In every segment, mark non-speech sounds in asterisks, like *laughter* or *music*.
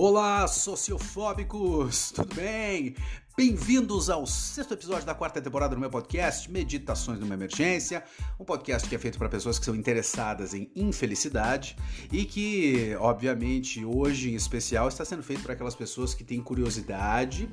Olá, sociofóbicos! Tudo bem? Bem-vindos ao sexto episódio da quarta temporada do meu podcast, Meditações numa Emergência, um podcast que é feito para pessoas que são interessadas em infelicidade e que, obviamente, hoje em especial está sendo feito para aquelas pessoas que têm curiosidade,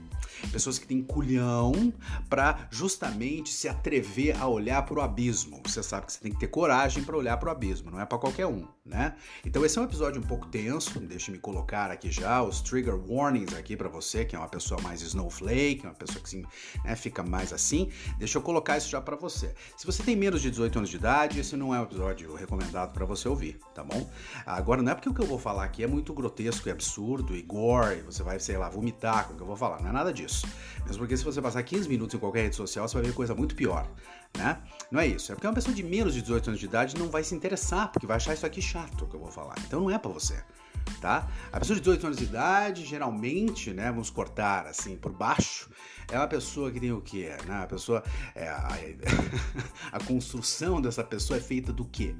pessoas que têm culhão para justamente se atrever a olhar para o abismo. Você sabe que você tem que ter coragem para olhar para o abismo, não é para qualquer um, né? Então esse é um episódio um pouco tenso, deixe-me colocar aqui já os trigger warnings aqui para você, que é uma pessoa mais snowflake que é uma pessoa que assim, né, fica mais assim, deixa eu colocar isso já para você. Se você tem menos de 18 anos de idade, esse não é um episódio recomendado para você ouvir, tá bom? Agora, não é porque o que eu vou falar aqui é muito grotesco e absurdo e gore, você vai, sei lá, vomitar com o que eu vou falar, não é nada disso. Mesmo porque se você passar 15 minutos em qualquer rede social, você vai ver coisa muito pior, né? Não é isso, é porque uma pessoa de menos de 18 anos de idade não vai se interessar, porque vai achar isso aqui chato que eu vou falar. Então não é para você tá? A pessoa de 18 anos de idade, geralmente, né, vamos cortar assim por baixo, é uma pessoa que tem o quê? Né? A pessoa, é, a, *laughs* a construção dessa pessoa é feita do quê?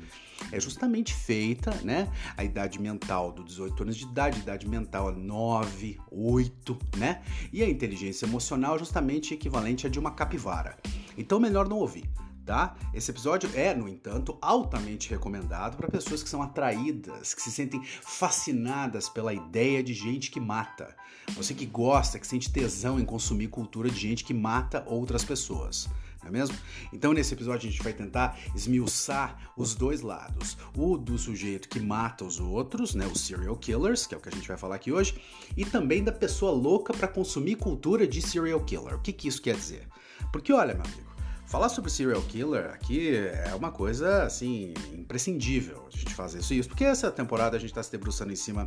É justamente feita, né, a idade mental do 18 anos de idade, a idade mental é 9, 8, né? E a inteligência emocional é justamente equivalente a de uma capivara. Então melhor não ouvir tá? Esse episódio é, no entanto, altamente recomendado para pessoas que são atraídas, que se sentem fascinadas pela ideia de gente que mata. Você que gosta, que sente tesão em consumir cultura de gente que mata outras pessoas. Não é mesmo? Então, nesse episódio, a gente vai tentar esmiuçar os dois lados: o do sujeito que mata os outros, né, os serial killers, que é o que a gente vai falar aqui hoje, e também da pessoa louca para consumir cultura de serial killer. O que, que isso quer dizer? Porque, olha, meu amigo. Falar sobre serial killer aqui é uma coisa, assim, imprescindível a gente fazer isso, isso porque essa temporada a gente está se debruçando em cima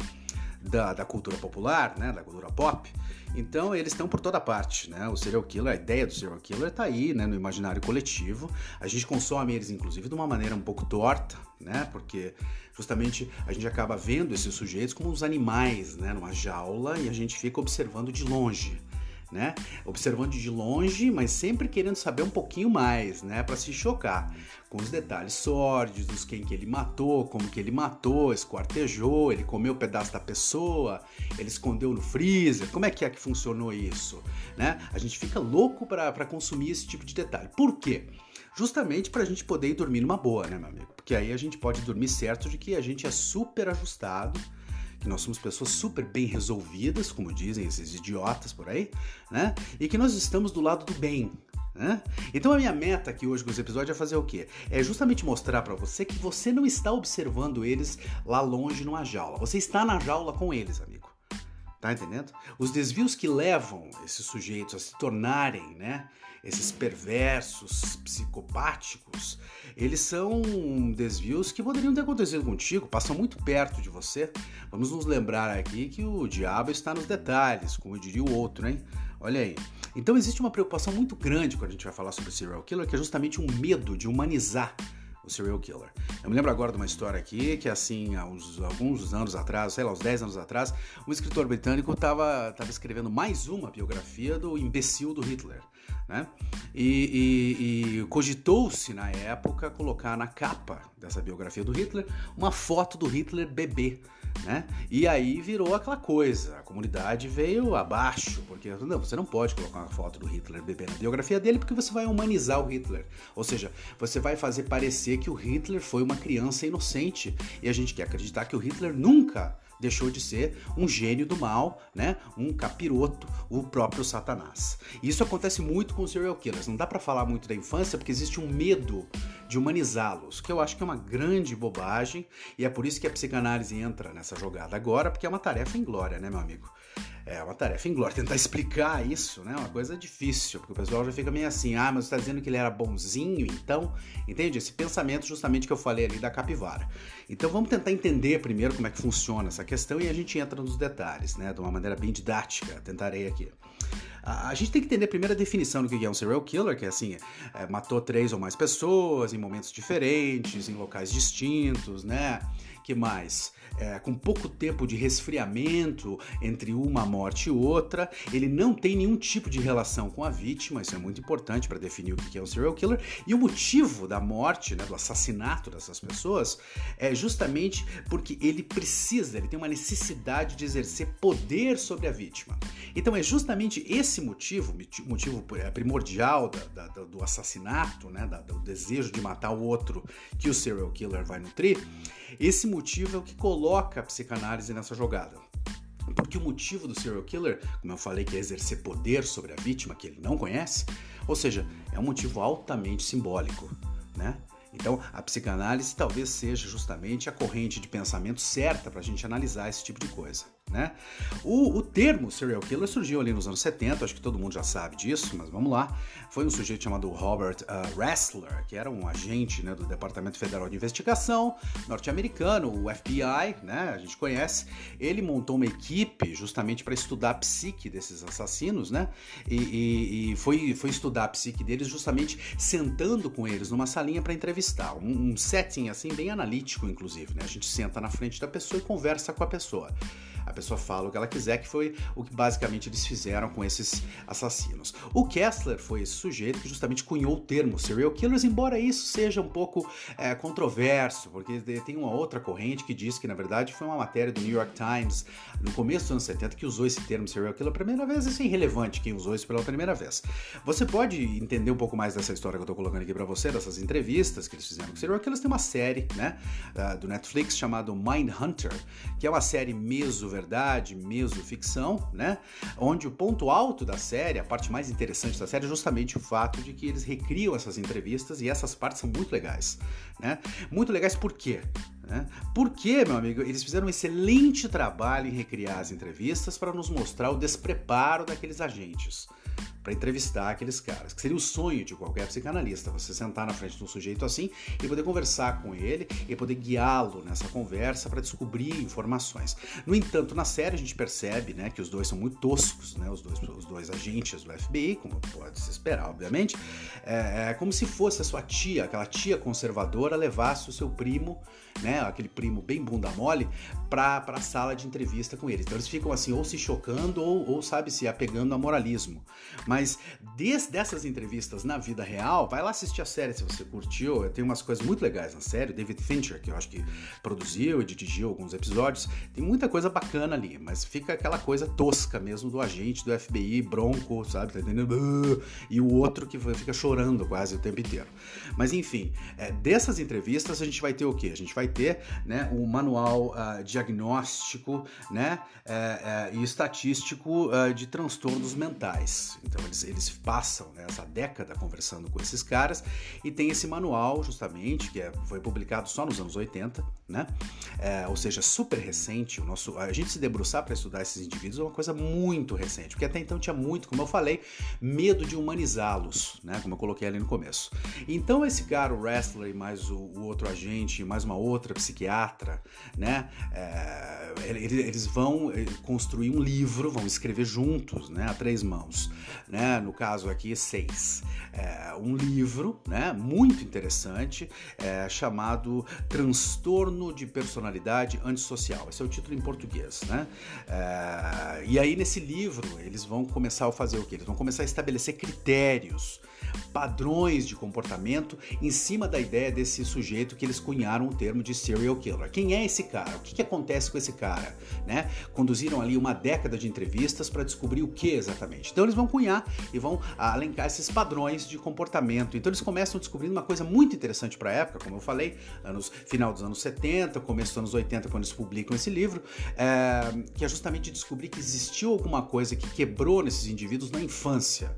da, da, cultura popular, né, da cultura pop, então eles estão por toda parte, né, o serial killer, a ideia do serial killer está aí, né, no imaginário coletivo, a gente consome eles, inclusive, de uma maneira um pouco torta, né, porque justamente a gente acaba vendo esses sujeitos como uns animais, né, numa jaula, e a gente fica observando de longe, né? Observando de longe, mas sempre querendo saber um pouquinho mais, né? Para se chocar com os detalhes sórdidos, quem que ele matou, como que ele matou, esquartejou, ele comeu um pedaço da pessoa, ele escondeu no freezer, como é que é que funcionou isso, né? A gente fica louco para consumir esse tipo de detalhe. Por quê? Justamente para a gente poder ir dormir numa boa, né, meu amigo? Porque aí a gente pode dormir certo de que a gente é super ajustado que nós somos pessoas super bem resolvidas, como dizem esses idiotas por aí, né? E que nós estamos do lado do bem, né? Então a minha meta aqui hoje com esse episódio é fazer o quê? É justamente mostrar para você que você não está observando eles lá longe numa jaula. Você está na jaula com eles, amigo. Tá entendendo? Os desvios que levam esses sujeitos a se tornarem, né, esses perversos, psicopáticos, eles são desvios que poderiam ter acontecido contigo, passam muito perto de você. Vamos nos lembrar aqui que o diabo está nos detalhes, como diria o outro, hein? Olha aí. Então existe uma preocupação muito grande quando a gente vai falar sobre serial killer, que é justamente um medo de humanizar o serial killer. Eu me lembro agora de uma história aqui que, assim, há uns, alguns anos atrás, sei lá, uns 10 anos atrás, um escritor britânico estava escrevendo mais uma biografia do imbecil do Hitler. Né? E, e, e cogitou-se na época colocar na capa dessa biografia do Hitler uma foto do Hitler bebê. Né? E aí virou aquela coisa, a comunidade veio abaixo, porque não, você não pode colocar uma foto do Hitler bebê na biografia dele porque você vai humanizar o Hitler. Ou seja, você vai fazer parecer que o Hitler foi uma criança inocente. E a gente quer acreditar que o Hitler nunca deixou de ser um gênio do mal, né? Um capiroto, o próprio Satanás. Isso acontece muito com os serial killers. Não dá para falar muito da infância porque existe um medo de humanizá-los, que eu acho que é uma grande bobagem e é por isso que a psicanálise entra nessa jogada agora, porque é uma tarefa inglória, né, meu amigo? É uma tarefa inglória. Tentar explicar isso, né? É uma coisa difícil, porque o pessoal já fica meio assim, ah, mas você está dizendo que ele era bonzinho, então, entende? Esse pensamento justamente que eu falei ali da capivara. Então vamos tentar entender primeiro como é que funciona essa questão e a gente entra nos detalhes, né? De uma maneira bem didática, tentarei aqui. A gente tem que entender primeiro a definição do que é um serial killer, que é assim, é, matou três ou mais pessoas em momentos diferentes, em locais distintos, né? Que mais? É, com pouco tempo de resfriamento entre uma morte e outra, ele não tem nenhum tipo de relação com a vítima, isso é muito importante para definir o que é um serial killer, e o motivo da morte, né, do assassinato dessas pessoas, é justamente porque ele precisa, ele tem uma necessidade de exercer poder sobre a vítima. Então é justamente esse motivo, motivo é, primordial da, da, do assassinato, né, da, do desejo de matar o outro, que o serial killer vai nutrir, esse motivo é o que coloca a psicanálise nessa jogada. Porque o motivo do serial killer, como eu falei, que é exercer poder sobre a vítima que ele não conhece, ou seja, é um motivo altamente simbólico, né? Então, a psicanálise talvez seja justamente a corrente de pensamento certa para a gente analisar esse tipo de coisa. Né? O, o, termo serial killer surgiu ali nos anos 70, acho que todo mundo já sabe disso, mas vamos lá. Foi um sujeito chamado Robert uh, Ressler, que era um agente né, do Departamento Federal de Investigação norte-americano, o FBI, né, a gente conhece. Ele montou uma equipe justamente para estudar a psique desses assassinos, né? E, e, e, foi, foi estudar a psique deles justamente sentando com eles numa salinha para entrevistar. Um, um setting assim, bem analítico, inclusive, né? A gente senta na frente da pessoa e conversa com a pessoa. A pessoa fala o que ela quiser, que foi o que basicamente eles fizeram com esses assassinos. O Kessler foi esse sujeito que justamente cunhou o termo serial killers, embora isso seja um pouco é, controverso, porque tem uma outra corrente que diz que, na verdade, foi uma matéria do New York Times no começo dos anos 70 que usou esse termo serial killer pela primeira vez. Isso é irrelevante quem usou isso pela primeira vez. Você pode entender um pouco mais dessa história que eu tô colocando aqui para você, dessas entrevistas que eles fizeram com serial killers. Tem uma série, né, do Netflix chamado Mind Hunter, que é uma série meso verdade, mesmo ficção, né? Onde o ponto alto da série, a parte mais interessante da série é justamente o fato de que eles recriam essas entrevistas e essas partes são muito legais, né? Muito legais por quê? Né? Porque, meu amigo, eles fizeram um excelente trabalho em recriar as entrevistas para nos mostrar o despreparo daqueles agentes para entrevistar aqueles caras, que seria o sonho de qualquer psicanalista, você sentar na frente de um sujeito assim e poder conversar com ele e poder guiá-lo nessa conversa para descobrir informações. No entanto, na série a gente percebe, né, que os dois são muito toscos, né, os dois, os dois agentes do FBI, como pode se esperar, obviamente, é, é como se fosse a sua tia, aquela tia conservadora levasse o seu primo, né, aquele primo bem bunda mole, para a sala de entrevista com eles. Então eles ficam assim, ou se chocando ou, ou sabe, se apegando a moralismo. Mas desde dessas entrevistas na vida real, vai lá assistir a série se você curtiu. Tem umas coisas muito legais na série. David Fincher, que eu acho que produziu e dirigiu alguns episódios, tem muita coisa bacana ali, mas fica aquela coisa tosca mesmo do agente do FBI, bronco, sabe? Tá entendendo? E o outro que fica chorando quase o tempo inteiro. Mas enfim, é, dessas entrevistas a gente vai ter o quê? A gente vai ter né, um manual uh, diagnóstico né, uh, uh, e estatístico de transtornos mentais. Então eles, eles passam né, essa década conversando com esses caras e tem esse manual justamente que é, foi publicado só nos anos 80, né? É, ou seja, super recente. O nosso, a gente se debruçar para estudar esses indivíduos é uma coisa muito recente, porque até então tinha muito, como eu falei, medo de humanizá-los, né? Como eu coloquei ali no começo. Então esse cara, o wrestler mais o, o outro agente, mais uma outra psiquiatra, né? É, eles vão eh, construir um livro, vão escrever juntos, né? A três mãos né? No caso aqui, seis. É um livro, né? Muito interessante, é, chamado Transtorno de Personalidade Antissocial. Esse é o título em português, né? É, e aí nesse livro eles vão começar a fazer o que? Eles vão começar a estabelecer critérios padrões de comportamento em cima da ideia desse sujeito que eles cunharam o termo de serial killer. Quem é esse cara? O que, que acontece com esse cara? Né? Conduziram ali uma década de entrevistas para descobrir o que exatamente. Então eles vão cunhar e vão alencar esses padrões de comportamento. Então eles começam descobrindo uma coisa muito interessante para a época, como eu falei, anos, final dos anos 70, começo dos anos 80, quando eles publicam esse livro, é, que é justamente descobrir que existiu alguma coisa que quebrou nesses indivíduos na infância.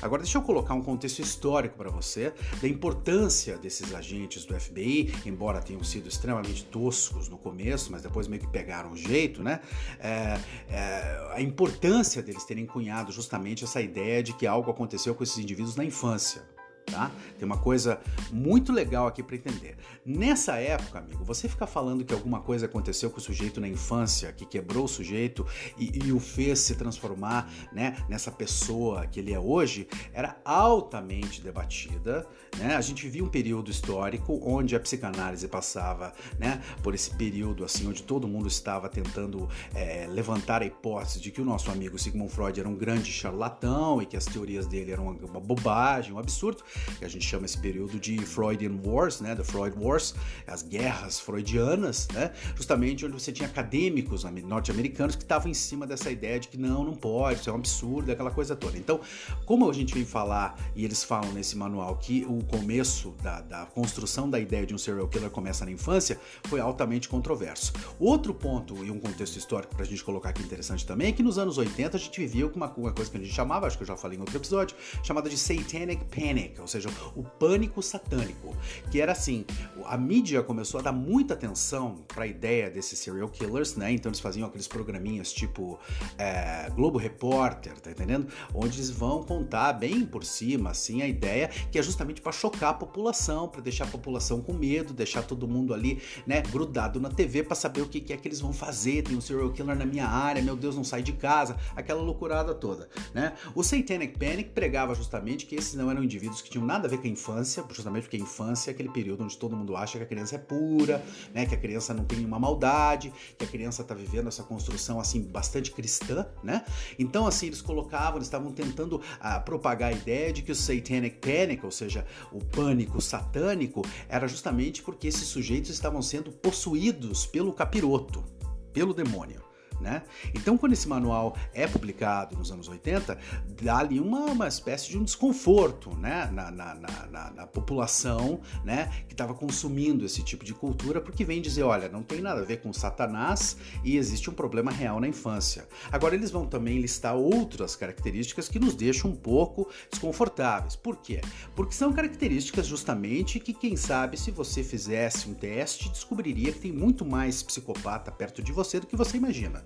Agora deixa eu colocar um contexto histórico para você da importância desses agentes do FBI, embora tenham sido extremamente toscos no começo, mas depois meio que pegaram o jeito, né? É, é, a importância deles terem cunhado justamente essa ideia de que algo aconteceu com esses indivíduos na infância. Tá? Tem uma coisa muito legal aqui para entender. Nessa época, amigo, você ficar falando que alguma coisa aconteceu com o sujeito na infância, que quebrou o sujeito e, e o fez se transformar, né, nessa pessoa que ele é hoje, era altamente debatida, né? A gente vivia um período histórico onde a psicanálise passava, né, por esse período assim onde todo mundo estava tentando é, levantar a hipótese de que o nosso amigo Sigmund Freud era um grande charlatão e que as teorias dele eram uma, bobagem, um absurdo a gente chama esse período de Freudian Wars, né, the Freud Wars, as guerras freudianas, né, justamente onde você tinha acadêmicos norte-americanos que estavam em cima dessa ideia de que não, não pode, isso é um absurdo, aquela coisa toda. Então, como a gente vem falar, e eles falam nesse manual, que o começo da, da construção da ideia de um serial killer começa na infância, foi altamente controverso. Outro ponto e um contexto histórico para a gente colocar aqui interessante também é que nos anos 80 a gente vivia com uma, uma coisa que a gente chamava, acho que eu já falei em outro episódio, chamada de Satanic Panic, ou seja, o pânico satânico, que era assim, a mídia começou a dar muita atenção para a ideia desses serial killers, né? Então eles faziam aqueles programinhas tipo é, Globo Repórter, tá entendendo? Onde eles vão contar bem por cima, assim, a ideia que é justamente para chocar a população, para deixar a população com medo, deixar todo mundo ali, né, grudado na TV para saber o que, que é que eles vão fazer. Tem um serial killer na minha área, meu Deus, não sai de casa, aquela loucurada toda, né? O Satanic Panic pregava justamente que esses não eram indivíduos que tinham nada a ver com a infância, justamente porque a infância é aquele período onde todo mundo acha que a criança é pura, né, que a criança não tem nenhuma maldade, que a criança está vivendo essa construção assim bastante cristã, né? Então assim eles colocavam, eles estavam tentando uh, propagar a ideia de que o Satanic Panic, ou seja, o pânico satânico, era justamente porque esses sujeitos estavam sendo possuídos pelo capiroto, pelo demônio. Né? Então, quando esse manual é publicado nos anos 80, dá ali uma, uma espécie de um desconforto né? na, na, na, na população né? que estava consumindo esse tipo de cultura, porque vem dizer: olha, não tem nada a ver com Satanás e existe um problema real na infância. Agora, eles vão também listar outras características que nos deixam um pouco desconfortáveis. Por quê? Porque são características justamente que, quem sabe, se você fizesse um teste, descobriria que tem muito mais psicopata perto de você do que você imagina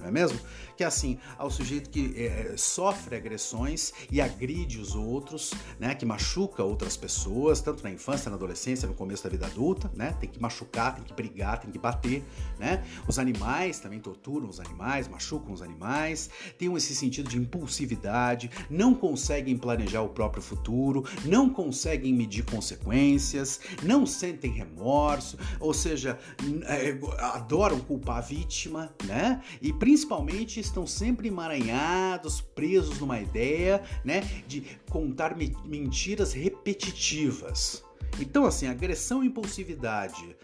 não é mesmo? Que é assim, ao sujeito que é, sofre agressões e agride os outros, né? Que machuca outras pessoas, tanto na infância, na adolescência, no começo da vida adulta, né? Tem que machucar, tem que brigar, tem que bater, né? Os animais também torturam os animais, machucam os animais, têm esse sentido de impulsividade, não conseguem planejar o próprio futuro, não conseguem medir consequências, não sentem remorso, ou seja, é, adoram culpar a vítima, né? E principalmente estão sempre emaranhados, presos numa ideia, né, de contar mentiras repetitivas. Então, assim, agressão e impulsividade,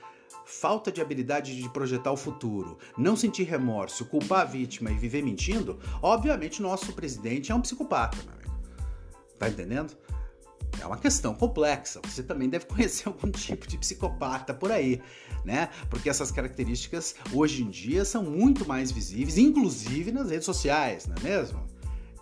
falta de habilidade de projetar o futuro, não sentir remorso, culpar a vítima e viver mentindo, obviamente nosso presidente é um psicopata, meu amigo. Tá entendendo? É uma questão complexa. Você também deve conhecer *laughs* algum tipo de psicopata por aí, né? Porque essas características hoje em dia são muito mais visíveis, inclusive nas redes sociais, não é mesmo?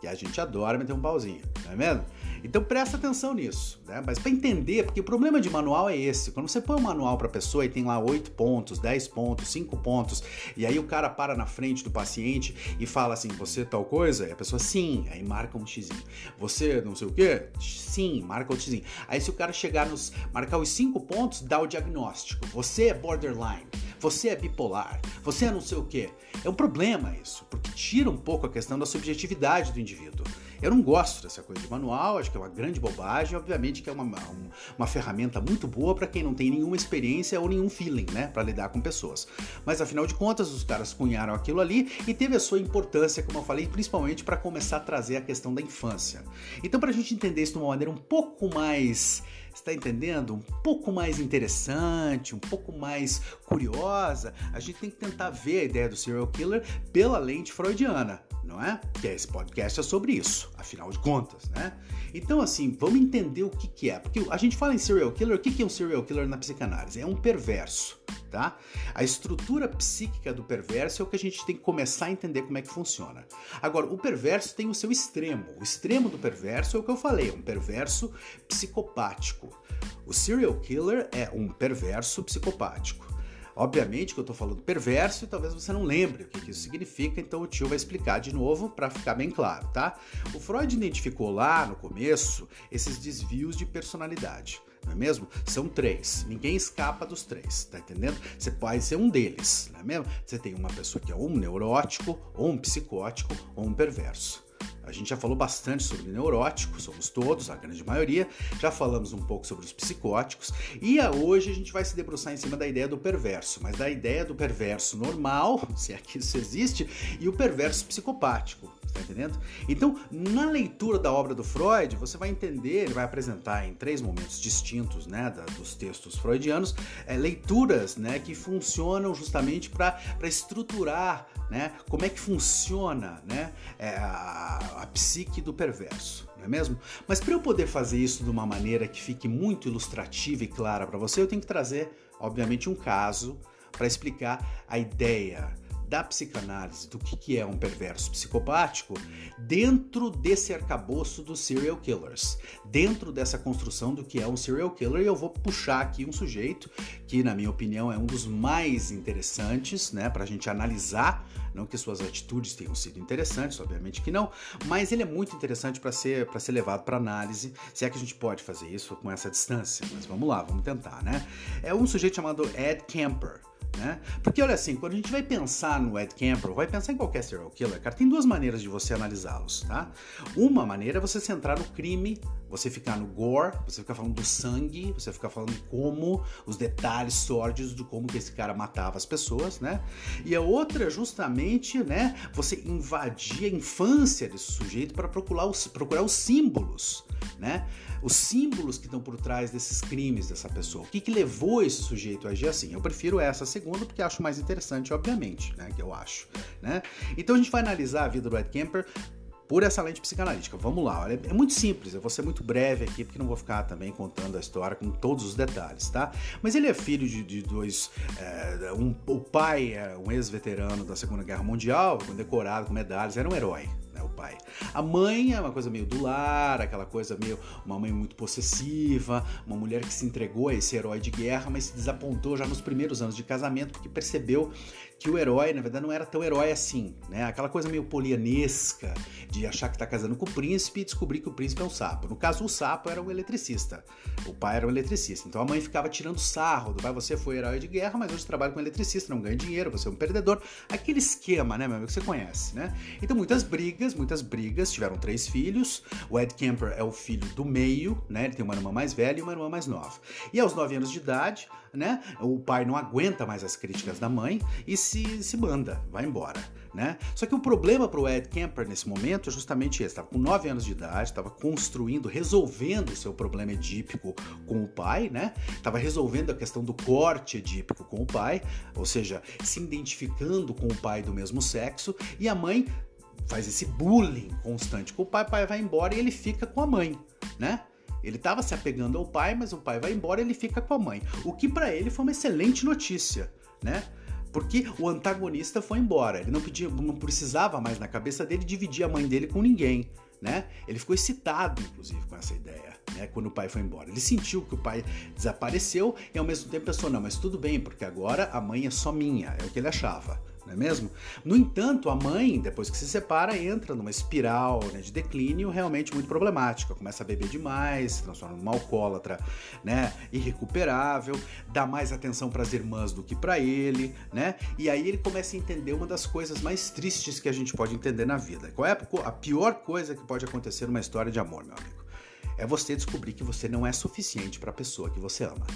Que a gente adora meter um pauzinho, não é mesmo? Então presta atenção nisso, né? Mas para entender, porque o problema de manual é esse. Quando você põe um manual para pessoa e tem lá 8 pontos, 10 pontos, 5 pontos, e aí o cara para na frente do paciente e fala assim: "Você tal coisa?" E a pessoa sim, aí marca um xizinho. Você não sei o quê? Sim, marca o xizinho. Aí se o cara chegar nos marcar os 5 pontos, dá o diagnóstico. Você é borderline, você é bipolar, você é não sei o quê. É um problema isso, porque tira um pouco a questão da subjetividade do indivíduo. Eu não gosto dessa coisa de manual, acho que é uma grande bobagem, obviamente que é uma, uma, uma ferramenta muito boa para quem não tem nenhuma experiência ou nenhum feeling, né, para lidar com pessoas. Mas afinal de contas, os caras cunharam aquilo ali e teve a sua importância, como eu falei, principalmente para começar a trazer a questão da infância. Então, para a gente entender isso de uma maneira um pouco mais está entendendo? Um pouco mais interessante, um pouco mais curiosa, a gente tem que tentar ver a ideia do serial killer pela lente freudiana não é? Que esse podcast é sobre isso, afinal de contas, né? Então, assim, vamos entender o que, que é. Porque a gente fala em serial killer, o que, que é um serial killer na psicanálise? É um perverso, tá? A estrutura psíquica do perverso é o que a gente tem que começar a entender como é que funciona. Agora, o perverso tem o seu extremo. O extremo do perverso é o que eu falei, um perverso psicopático. O serial killer é um perverso psicopático. Obviamente que eu estou falando perverso e talvez você não lembre o que, que isso significa, então o tio vai explicar de novo para ficar bem claro, tá? O Freud identificou lá no começo esses desvios de personalidade não é mesmo? São três. Ninguém escapa dos três, tá entendendo? Você pode ser um deles, não é mesmo? Você tem uma pessoa que é um neurótico, ou um psicótico, ou um perverso. A gente já falou bastante sobre neuróticos, somos todos, a grande maioria. Já falamos um pouco sobre os psicóticos. E hoje a gente vai se debruçar em cima da ideia do perverso, mas da ideia do perverso normal, *laughs* se é que isso existe, e o perverso psicopático. Tá entendendo? Então, na leitura da obra do Freud, você vai entender, ele vai apresentar em três momentos distintos, né, da, dos textos freudianos, é, leituras, né, que funcionam justamente para estruturar, né, como é que funciona, né, é, a, a psique do perverso não é mesmo? Mas para eu poder fazer isso de uma maneira que fique muito ilustrativa e clara para você, eu tenho que trazer, obviamente, um caso para explicar a ideia da psicanálise do que, é um perverso psicopático dentro desse arcabouço dos serial killers, dentro dessa construção do que é um serial killer. Eu vou puxar aqui um sujeito que, na minha opinião, é um dos mais interessantes, né, para a gente analisar. Não que suas atitudes tenham sido interessantes, obviamente que não, mas ele é muito interessante para ser, ser levado para análise, se é que a gente pode fazer isso com essa distância. Mas vamos lá, vamos tentar, né? É um sujeito chamado Ed Kemper. Né? Porque olha assim, quando a gente vai pensar no Ed Campbell, vai pensar em qualquer serial killer, cara, tem duas maneiras de você analisá-los, tá? Uma maneira é você centrar no crime, você ficar no gore, você ficar falando do sangue, você ficar falando como, os detalhes sórdidos de como que esse cara matava as pessoas, né? E a outra é justamente, né, você invadir a infância desse sujeito para procurar os, procurar os símbolos, né? os símbolos que estão por trás desses crimes dessa pessoa. O que, que levou esse sujeito a agir assim? Eu prefiro essa segunda porque acho mais interessante, obviamente, né? Que eu acho. Né? Então a gente vai analisar a vida do Ed Kemper por essa lente psicanalítica. Vamos lá, olha, é muito simples, eu vou ser muito breve aqui, porque não vou ficar também contando a história com todos os detalhes, tá? Mas ele é filho de, de dois. É, um, o pai é um ex-veterano da Segunda Guerra Mundial, condecorado com medalhas, era um herói, né, o pai. A mãe é uma coisa meio do lar, aquela coisa meio. uma mãe muito possessiva, uma mulher que se entregou a esse herói de guerra, mas se desapontou já nos primeiros anos de casamento porque percebeu que o herói, na verdade, não era tão herói assim, né? Aquela coisa meio polianesca de achar que tá casando com o príncipe e descobrir que o príncipe é um sapo. No caso, o sapo era um eletricista. O pai era um eletricista. Então a mãe ficava tirando sarro do pai, você foi herói de guerra, mas hoje trabalha com eletricista, não ganha dinheiro, você é um perdedor. Aquele esquema, né, meu amigo, que você conhece, né? Então muitas brigas, muitas brigas, tiveram três filhos. O Ed Kemper é o filho do meio, né? Ele tem uma irmã mais velha e uma irmã mais nova. E aos nove anos de idade, né? O pai não aguenta mais as críticas da mãe e se, se manda, vai embora. Né? Só que o problema para o Ed Kemper nesse momento é justamente esse: estava com 9 anos de idade, estava construindo, resolvendo o seu problema edípico com o pai, né? Estava resolvendo a questão do corte edípico com o pai, ou seja, se identificando com o pai do mesmo sexo, e a mãe faz esse bullying constante com o pai, o pai vai embora e ele fica com a mãe, né? Ele estava se apegando ao pai, mas o pai vai embora e ele fica com a mãe. O que para ele foi uma excelente notícia, né? Porque o antagonista foi embora. Ele não, pedia, não precisava mais na cabeça dele dividir a mãe dele com ninguém. Né? Ele ficou excitado, inclusive, com essa ideia, né? Quando o pai foi embora. Ele sentiu que o pai desapareceu e ao mesmo tempo pensou: não, mas tudo bem, porque agora a mãe é só minha, é o que ele achava não é mesmo? No entanto, a mãe, depois que se separa, entra numa espiral né, de declínio realmente muito problemática. Começa a beber demais, se transforma numa alcoólatra, né, irrecuperável, dá mais atenção para as irmãs do que para ele, né? E aí ele começa a entender uma das coisas mais tristes que a gente pode entender na vida. Qual é a pior coisa que pode acontecer numa história de amor, meu amigo? É você descobrir que você não é suficiente para a pessoa que você ama.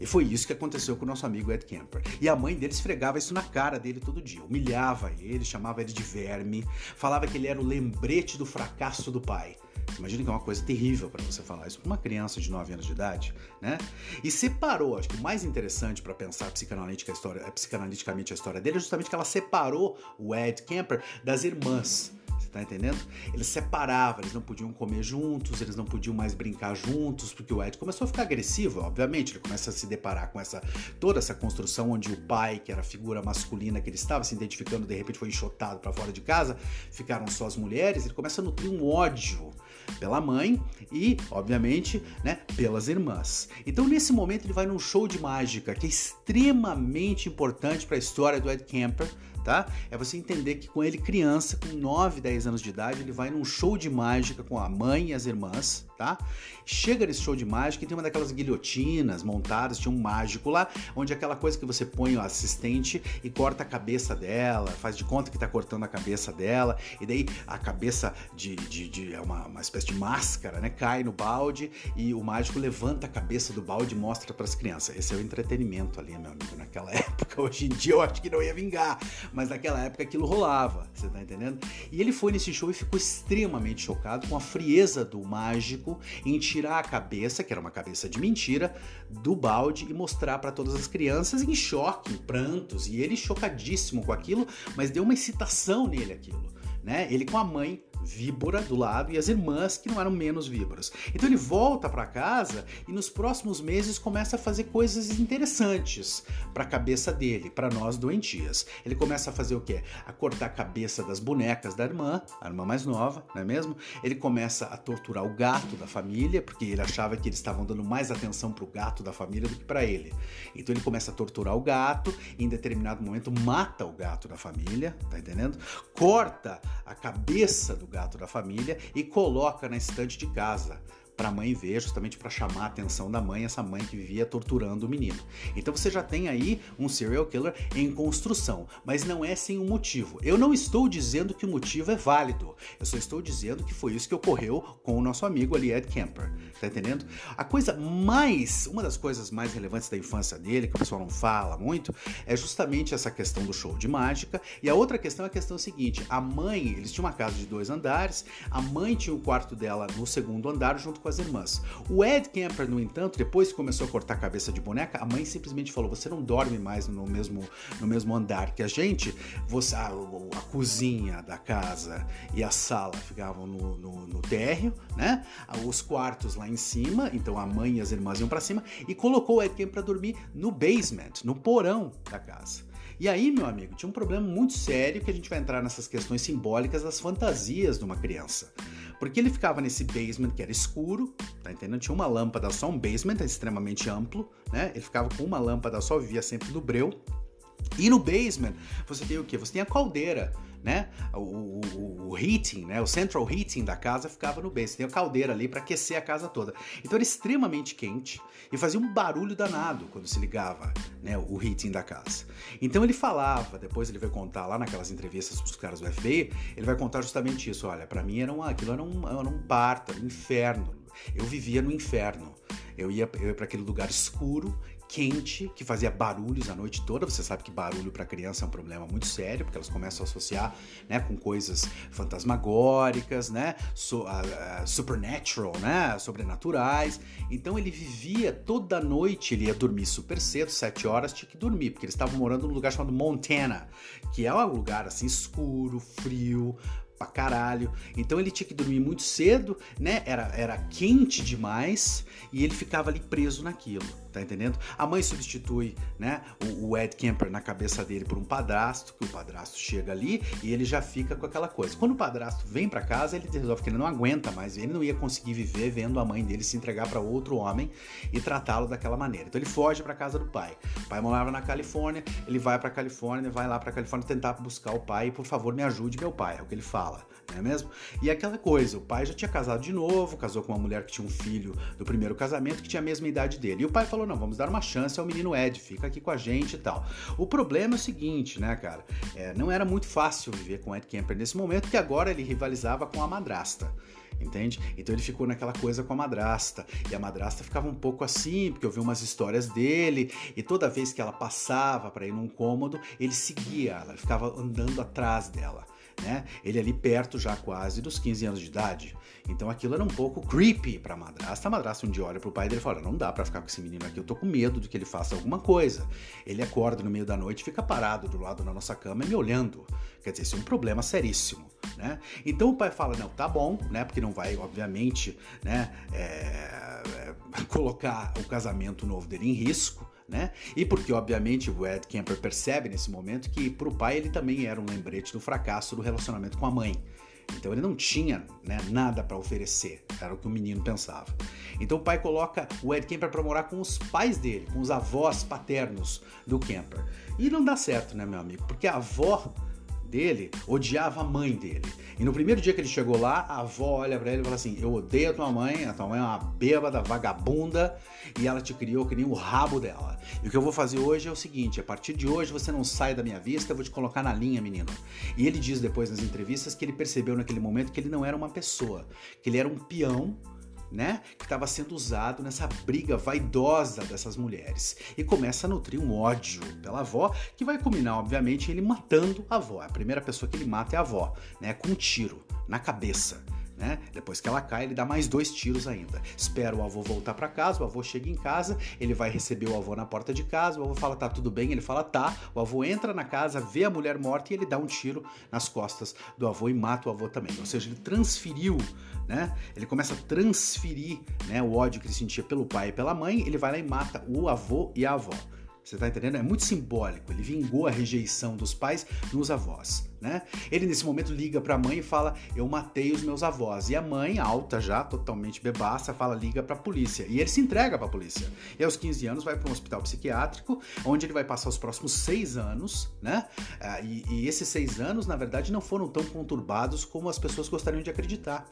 E foi isso que aconteceu com o nosso amigo Ed Kemper. E a mãe dele esfregava isso na cara dele todo dia, humilhava ele, chamava ele de verme, falava que ele era o lembrete do fracasso do pai. Imagina que é uma coisa terrível para você falar isso com uma criança de 9 anos de idade, né? E separou, acho que o mais interessante para pensar psicanalitica a história, psicanaliticamente a história dele é justamente que ela separou o Ed Kemper das irmãs tá entendendo? Eles separavam, eles não podiam comer juntos, eles não podiam mais brincar juntos, porque o Ed começou a ficar agressivo, obviamente, ele começa a se deparar com essa toda essa construção onde o pai, que era a figura masculina que ele estava se identificando, de repente foi enxotado para fora de casa, ficaram só as mulheres, ele começa a nutrir um ódio pela mãe e, obviamente, né, pelas irmãs. Então, nesse momento, ele vai num show de mágica que é extremamente importante para a história do Ed Kemper tá? É você entender que com ele criança, com 9, 10 anos de idade, ele vai num show de mágica com a mãe e as irmãs, tá? Chega nesse show de mágica e tem uma daquelas guilhotinas montadas, tinha um mágico lá, onde é aquela coisa que você põe o assistente e corta a cabeça dela, faz de conta que tá cortando a cabeça dela, e daí a cabeça de, de, de é uma, uma espécie de máscara, né? Cai no balde e o mágico levanta a cabeça do balde e mostra para as crianças. Esse é o entretenimento ali, meu amigo, naquela *laughs* época. Hoje em dia eu acho que não ia vingar, mas naquela época aquilo rolava, você tá entendendo? E ele foi nesse show e ficou extremamente chocado com a frieza do mágico em tirar a cabeça, que era uma cabeça de mentira, do balde e mostrar para todas as crianças em choque, em prantos, e ele chocadíssimo com aquilo, mas deu uma excitação nele aquilo, né? Ele com a mãe víbora do lado e as irmãs que não eram menos víboras. Então ele volta para casa e nos próximos meses começa a fazer coisas interessantes para a cabeça dele, para nós doentias. Ele começa a fazer o quê? A cortar a cabeça das bonecas da irmã, a irmã mais nova, não é mesmo? Ele começa a torturar o gato da família, porque ele achava que eles estavam dando mais atenção para o gato da família do que para ele. Então ele começa a torturar o gato, e em determinado momento mata o gato da família, tá entendendo? Corta a cabeça do gato da família e coloca na estante de casa para a mãe ver, justamente para chamar a atenção da mãe, essa mãe que vivia torturando o menino. Então você já tem aí um serial killer em construção, mas não é sem um motivo. Eu não estou dizendo que o motivo é válido, eu só estou dizendo que foi isso que ocorreu com o nosso amigo ali, Ed Kemper. Tá entendendo? A coisa mais, uma das coisas mais relevantes da infância dele, que o pessoal não fala muito, é justamente essa questão do show de mágica. E a outra questão é a questão seguinte: a mãe, eles tinham uma casa de dois andares, a mãe tinha o quarto dela no segundo andar junto com as irmãs. O Ed Kemper, no entanto, depois que começou a cortar a cabeça de boneca, a mãe simplesmente falou: Você não dorme mais no mesmo, no mesmo andar que a gente. Você, a, a cozinha da casa e a sala ficavam no, no, no térreo, né? Os quartos lá em cima, então a mãe e as irmãs iam para cima, e colocou o Ed Kemper para dormir no basement, no porão da casa. E aí, meu amigo, tinha um problema muito sério que a gente vai entrar nessas questões simbólicas das fantasias de uma criança. Porque ele ficava nesse basement que era escuro, tá entendendo? Tinha uma lâmpada só, um basement extremamente amplo, né? Ele ficava com uma lâmpada só, vivia sempre no breu. E no basement, você tem o quê? Você tem a caldeira né? O, o, o, heating, né? O central heating da casa ficava no base. Tem a caldeira ali para aquecer a casa toda. Então era extremamente quente e fazia um barulho danado quando se ligava, né? O heating da casa. Então ele falava, depois ele vai contar lá naquelas entrevistas para os caras do FBI, ele vai contar justamente isso. Olha, para mim era um, aquilo era um, era um parto, um inferno. Eu vivia no inferno. Eu ia, eu ia para aquele lugar escuro quente, que fazia barulhos a noite toda. Você sabe que barulho para criança é um problema muito sério, porque elas começam a associar né, com coisas fantasmagóricas, né, so, uh, uh, supernatural, né, sobrenaturais. Então ele vivia toda noite, ele ia dormir super cedo, sete horas, tinha que dormir, porque eles estavam morando num lugar chamado Montana, que é um lugar assim escuro, frio, pra caralho. Então ele tinha que dormir muito cedo, né? Era, era quente demais e ele ficava ali preso naquilo, tá entendendo? A mãe substitui, né, o, o Ed Kemper na cabeça dele por um padrasto, que o padrasto chega ali e ele já fica com aquela coisa. Quando o padrasto vem para casa, ele resolve que ele não aguenta mais, ele não ia conseguir viver vendo a mãe dele se entregar para outro homem e tratá-lo daquela maneira. Então ele foge para casa do pai. O pai morava na Califórnia, ele vai para Califórnia, vai lá para Califórnia tentar buscar o pai, e, por favor, me ajude meu pai, é o que ele fala fala, não é mesmo? E aquela coisa, o pai já tinha casado de novo, casou com uma mulher que tinha um filho do primeiro casamento que tinha a mesma idade dele. E o pai falou: não, vamos dar uma chance ao menino Ed, fica aqui com a gente e tal. O problema é o seguinte, né, cara? É, não era muito fácil viver com Ed Kemper nesse momento, que agora ele rivalizava com a madrasta entende? Então ele ficou naquela coisa com a madrasta. E a madrasta ficava um pouco assim, porque eu vi umas histórias dele, e toda vez que ela passava para ir num cômodo, ele seguia ela, ficava andando atrás dela né? Ele ali perto já quase dos 15 anos de idade. Então aquilo era um pouco creepy pra madrasta. A madrasta um dia olha pro pai dele e fala: Não dá para ficar com esse menino aqui, eu tô com medo de que ele faça alguma coisa. Ele acorda no meio da noite, fica parado do lado da nossa cama e me olhando. Quer dizer, isso é um problema seríssimo, né? Então o pai fala: Não, tá bom, né? Porque não vai, obviamente, né? É, é, *laughs* colocar o casamento novo dele em risco né? E porque, obviamente, o Ed Kemper percebe nesse momento que para o pai ele também era um lembrete do fracasso do relacionamento com a mãe. Então ele não tinha né, nada para oferecer, era o que o menino pensava. Então o pai coloca o Ed Kemper para morar com os pais dele, com os avós paternos do Kemper. E não dá certo, né, meu amigo? Porque a avó dele odiava a mãe dele. E no primeiro dia que ele chegou lá, a avó olha para ele e fala assim: Eu odeio a tua mãe, a tua mãe é uma bêbada, vagabunda, e ela te criou que nem o rabo dela. E o que eu vou fazer hoje é o seguinte: a partir de hoje você não sai da minha vista, eu vou te colocar na linha, menino. E ele diz depois nas entrevistas que ele percebeu naquele momento que ele não era uma pessoa, que ele era um peão né, que estava sendo usado nessa briga vaidosa dessas mulheres. E começa a nutrir um ódio pela avó, que vai culminar, obviamente, ele matando a avó. A primeira pessoa que ele mata é a avó, né, com um tiro na cabeça. Né? Depois que ela cai, ele dá mais dois tiros ainda. Espera o avô voltar para casa, o avô chega em casa, ele vai receber o avô na porta de casa, o avô fala tá tudo bem, ele fala tá, o avô entra na casa, vê a mulher morta e ele dá um tiro nas costas do avô e mata o avô também. Ou seja, ele transferiu né? Ele começa a transferir né, o ódio que ele sentia pelo pai e pela mãe, ele vai lá e mata o avô e a avó. Você tá entendendo? É muito simbólico. Ele vingou a rejeição dos pais nos avós, né? Ele nesse momento liga para a mãe e fala: "Eu matei os meus avós". E a mãe, alta já, totalmente bebaça, fala: "Liga para a polícia". E ele se entrega para a polícia. E aos 15 anos vai para um hospital psiquiátrico, onde ele vai passar os próximos seis anos, né? Ah, e, e esses seis anos, na verdade, não foram tão conturbados como as pessoas gostariam de acreditar.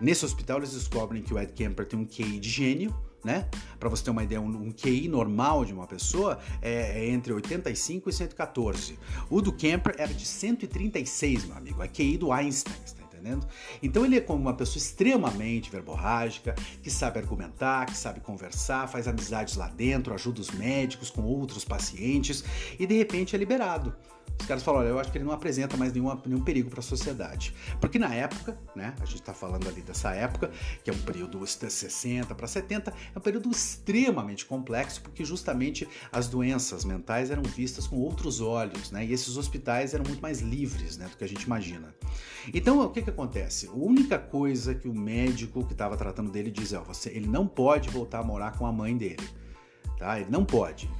Nesse hospital eles descobrem que o Ed Kemper tem um QI de gênio né? Para você ter uma ideia, um, um, QI normal de uma pessoa é, é, entre 85 e 114. O do Kemper era de 136, meu amigo. É QI do Einstein, tá entendendo? Então ele é como uma pessoa extremamente verborrágica, que sabe argumentar, que sabe conversar, faz amizades lá dentro, ajuda os médicos com outros pacientes e de repente é liberado. Os caras falam, olha, eu acho que ele não apresenta mais nenhuma, nenhum perigo para a sociedade. Porque na época, né, a gente está falando ali dessa época, que é um período de 60 para 70, é um período extremamente complexo, porque justamente as doenças mentais eram vistas com outros olhos, né, e esses hospitais eram muito mais livres, né, do que a gente imagina. Então, o que que acontece? A única coisa que o médico que estava tratando dele diz é, ó, você, ele não pode voltar a morar com a mãe dele, tá? Ele não pode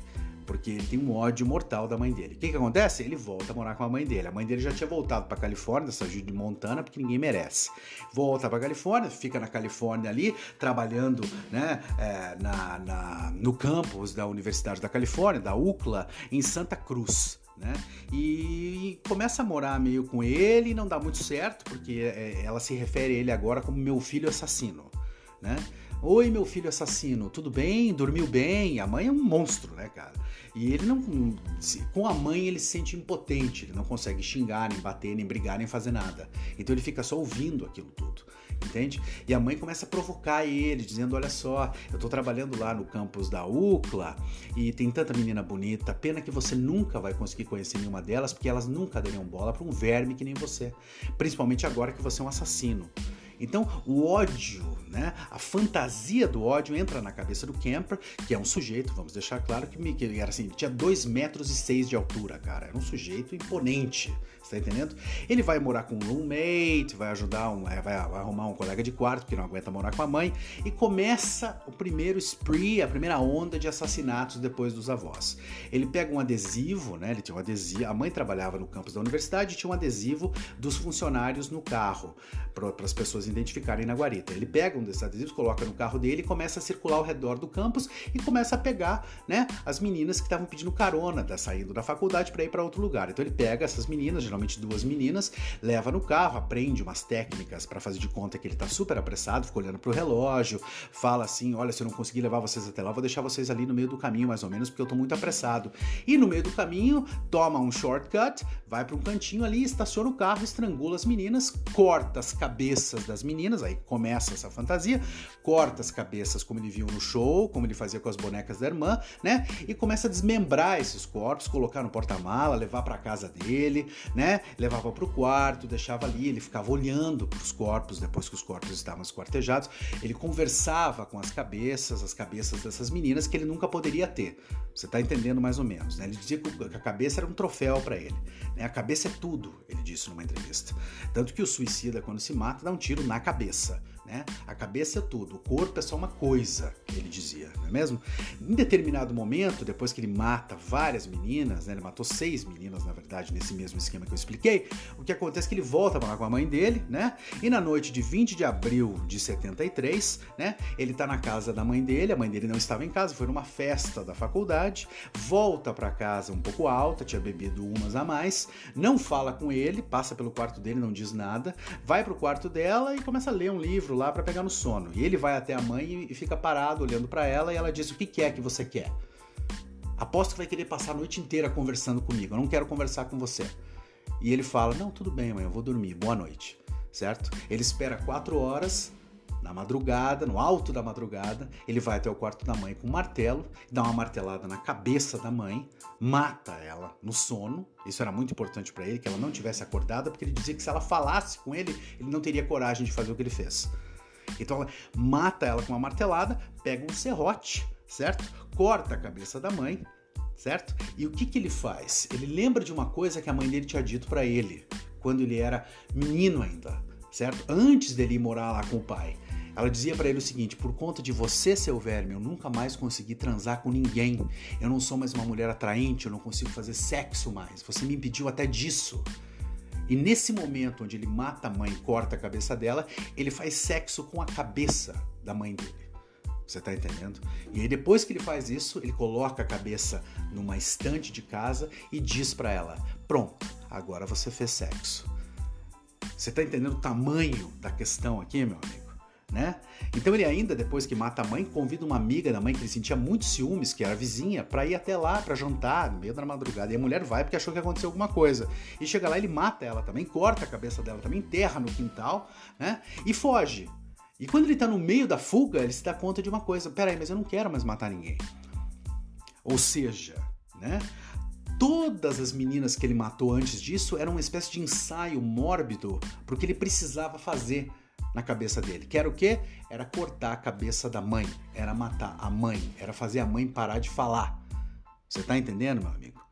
porque ele tem um ódio mortal da mãe dele. O que, que acontece? Ele volta a morar com a mãe dele. A mãe dele já tinha voltado para Califórnia, dessa de Montana, porque ninguém merece. Volta para Califórnia, fica na Califórnia ali, trabalhando né, é, na, na, no campus da Universidade da Califórnia, da UCLA, em Santa Cruz. Né? E começa a morar meio com ele não dá muito certo, porque é, ela se refere a ele agora como meu filho assassino. Né? Oi, meu filho assassino, tudo bem? Dormiu bem? A mãe é um monstro, né, cara? E ele não. Com a mãe ele se sente impotente, ele não consegue xingar, nem bater, nem brigar, nem fazer nada. Então ele fica só ouvindo aquilo tudo, entende? E a mãe começa a provocar ele, dizendo: Olha só, eu tô trabalhando lá no campus da UCLA e tem tanta menina bonita, pena que você nunca vai conseguir conhecer nenhuma delas, porque elas nunca dariam bola para um verme que nem você. Principalmente agora que você é um assassino. Então, o ódio, né, a fantasia do ódio entra na cabeça do Kemper, que é um sujeito, vamos deixar claro que, que era assim, tinha 2 metros e 6 de altura, cara. Era um sujeito imponente, tá entendendo? Ele vai morar com um roommate, vai ajudar, um, é, vai, vai, arrumar um colega de quarto, que não aguenta morar com a mãe, e começa o primeiro spree, a primeira onda de assassinatos depois dos avós. Ele pega um adesivo, né? Ele tinha um adesivo, a mãe trabalhava no campus da universidade e tinha um adesivo dos funcionários no carro, para as pessoas identificarem na guarita. Ele pega um desses adesivos, coloca no carro dele e começa a circular ao redor do campus e começa a pegar, né, as meninas que estavam pedindo carona, da, saindo da faculdade para ir para outro lugar. Então ele pega essas meninas, geralmente duas meninas, leva no carro, aprende umas técnicas para fazer de conta que ele está super apressado, fica olhando para o relógio, fala assim: olha, se eu não conseguir levar vocês até lá, vou deixar vocês ali no meio do caminho, mais ou menos, porque eu estou muito apressado. E no meio do caminho, toma um shortcut, vai para um cantinho ali, estaciona o carro, estrangula as meninas, corta as cabeças das meninas, aí começa essa fantasia, corta as cabeças como ele viu no show, como ele fazia com as bonecas da irmã, né? E começa a desmembrar esses corpos, colocar no porta-mala, levar para casa dele, né? Levava para o quarto, deixava ali, ele ficava olhando para os corpos depois que os corpos estavam esquartejados, ele conversava com as cabeças, as cabeças dessas meninas que ele nunca poderia ter. Você está entendendo mais ou menos, né? Ele dizia que a cabeça era um troféu para ele. Né? A cabeça é tudo, ele disse numa entrevista. Tanto que o suicida, quando se mata, dá um tiro na cabeça. Né? A cabeça é tudo, o corpo é só uma coisa, ele dizia, não é mesmo? Em determinado momento, depois que ele mata várias meninas, né? ele matou seis meninas, na verdade, nesse mesmo esquema que eu expliquei, o que acontece é que ele volta para com a mãe dele, né? E na noite de 20 de abril de 73, né? Ele tá na casa da mãe dele, a mãe dele não estava em casa, foi numa festa da faculdade, volta para casa um pouco alta, tinha bebido umas a mais, não fala com ele, passa pelo quarto dele, não diz nada, vai pro quarto dela e começa a ler um livro lá para pegar no sono. E ele vai até a mãe e fica parado olhando para ela e ela diz: "O que é que você quer?" Aposto que vai querer passar a noite inteira conversando comigo. Eu não quero conversar com você. E ele fala: Não, tudo bem, mãe, eu vou dormir. Boa noite. Certo? Ele espera quatro horas na madrugada, no alto da madrugada, ele vai até o quarto da mãe com um martelo, dá uma martelada na cabeça da mãe, mata ela no sono. Isso era muito importante para ele, que ela não tivesse acordada, porque ele dizia que se ela falasse com ele, ele não teria coragem de fazer o que ele fez. Então ela mata ela com uma martelada, pega um serrote, certo? Corta a cabeça da mãe, certo? E o que, que ele faz? Ele lembra de uma coisa que a mãe dele tinha dito para ele quando ele era menino ainda, certo? Antes dele ir morar lá com o pai. Ela dizia para ele o seguinte: por conta de você, seu verme, eu nunca mais consegui transar com ninguém. Eu não sou mais uma mulher atraente, eu não consigo fazer sexo mais. Você me impediu até disso. E nesse momento onde ele mata a mãe e corta a cabeça dela, ele faz sexo com a cabeça da mãe dele. Você tá entendendo? E aí depois que ele faz isso, ele coloca a cabeça numa estante de casa e diz para ela: "Pronto, agora você fez sexo". Você tá entendendo o tamanho da questão aqui, meu amigo? Né? Então ele ainda, depois que mata a mãe, convida uma amiga da mãe que ele sentia muitos ciúmes, que era vizinha, para ir até lá para jantar no meio da madrugada. E a mulher vai porque achou que aconteceu alguma coisa. E chega lá, ele mata ela também, corta a cabeça dela também, enterra no quintal, né? E foge. E quando ele tá no meio da fuga, ele se dá conta de uma coisa: peraí, mas eu não quero mais matar ninguém. Ou seja, né? Todas as meninas que ele matou antes disso eram uma espécie de ensaio mórbido pro que ele precisava fazer na cabeça dele. Que era o quê? Era cortar a cabeça da mãe, era matar a mãe, era fazer a mãe parar de falar. Você tá entendendo, meu amigo?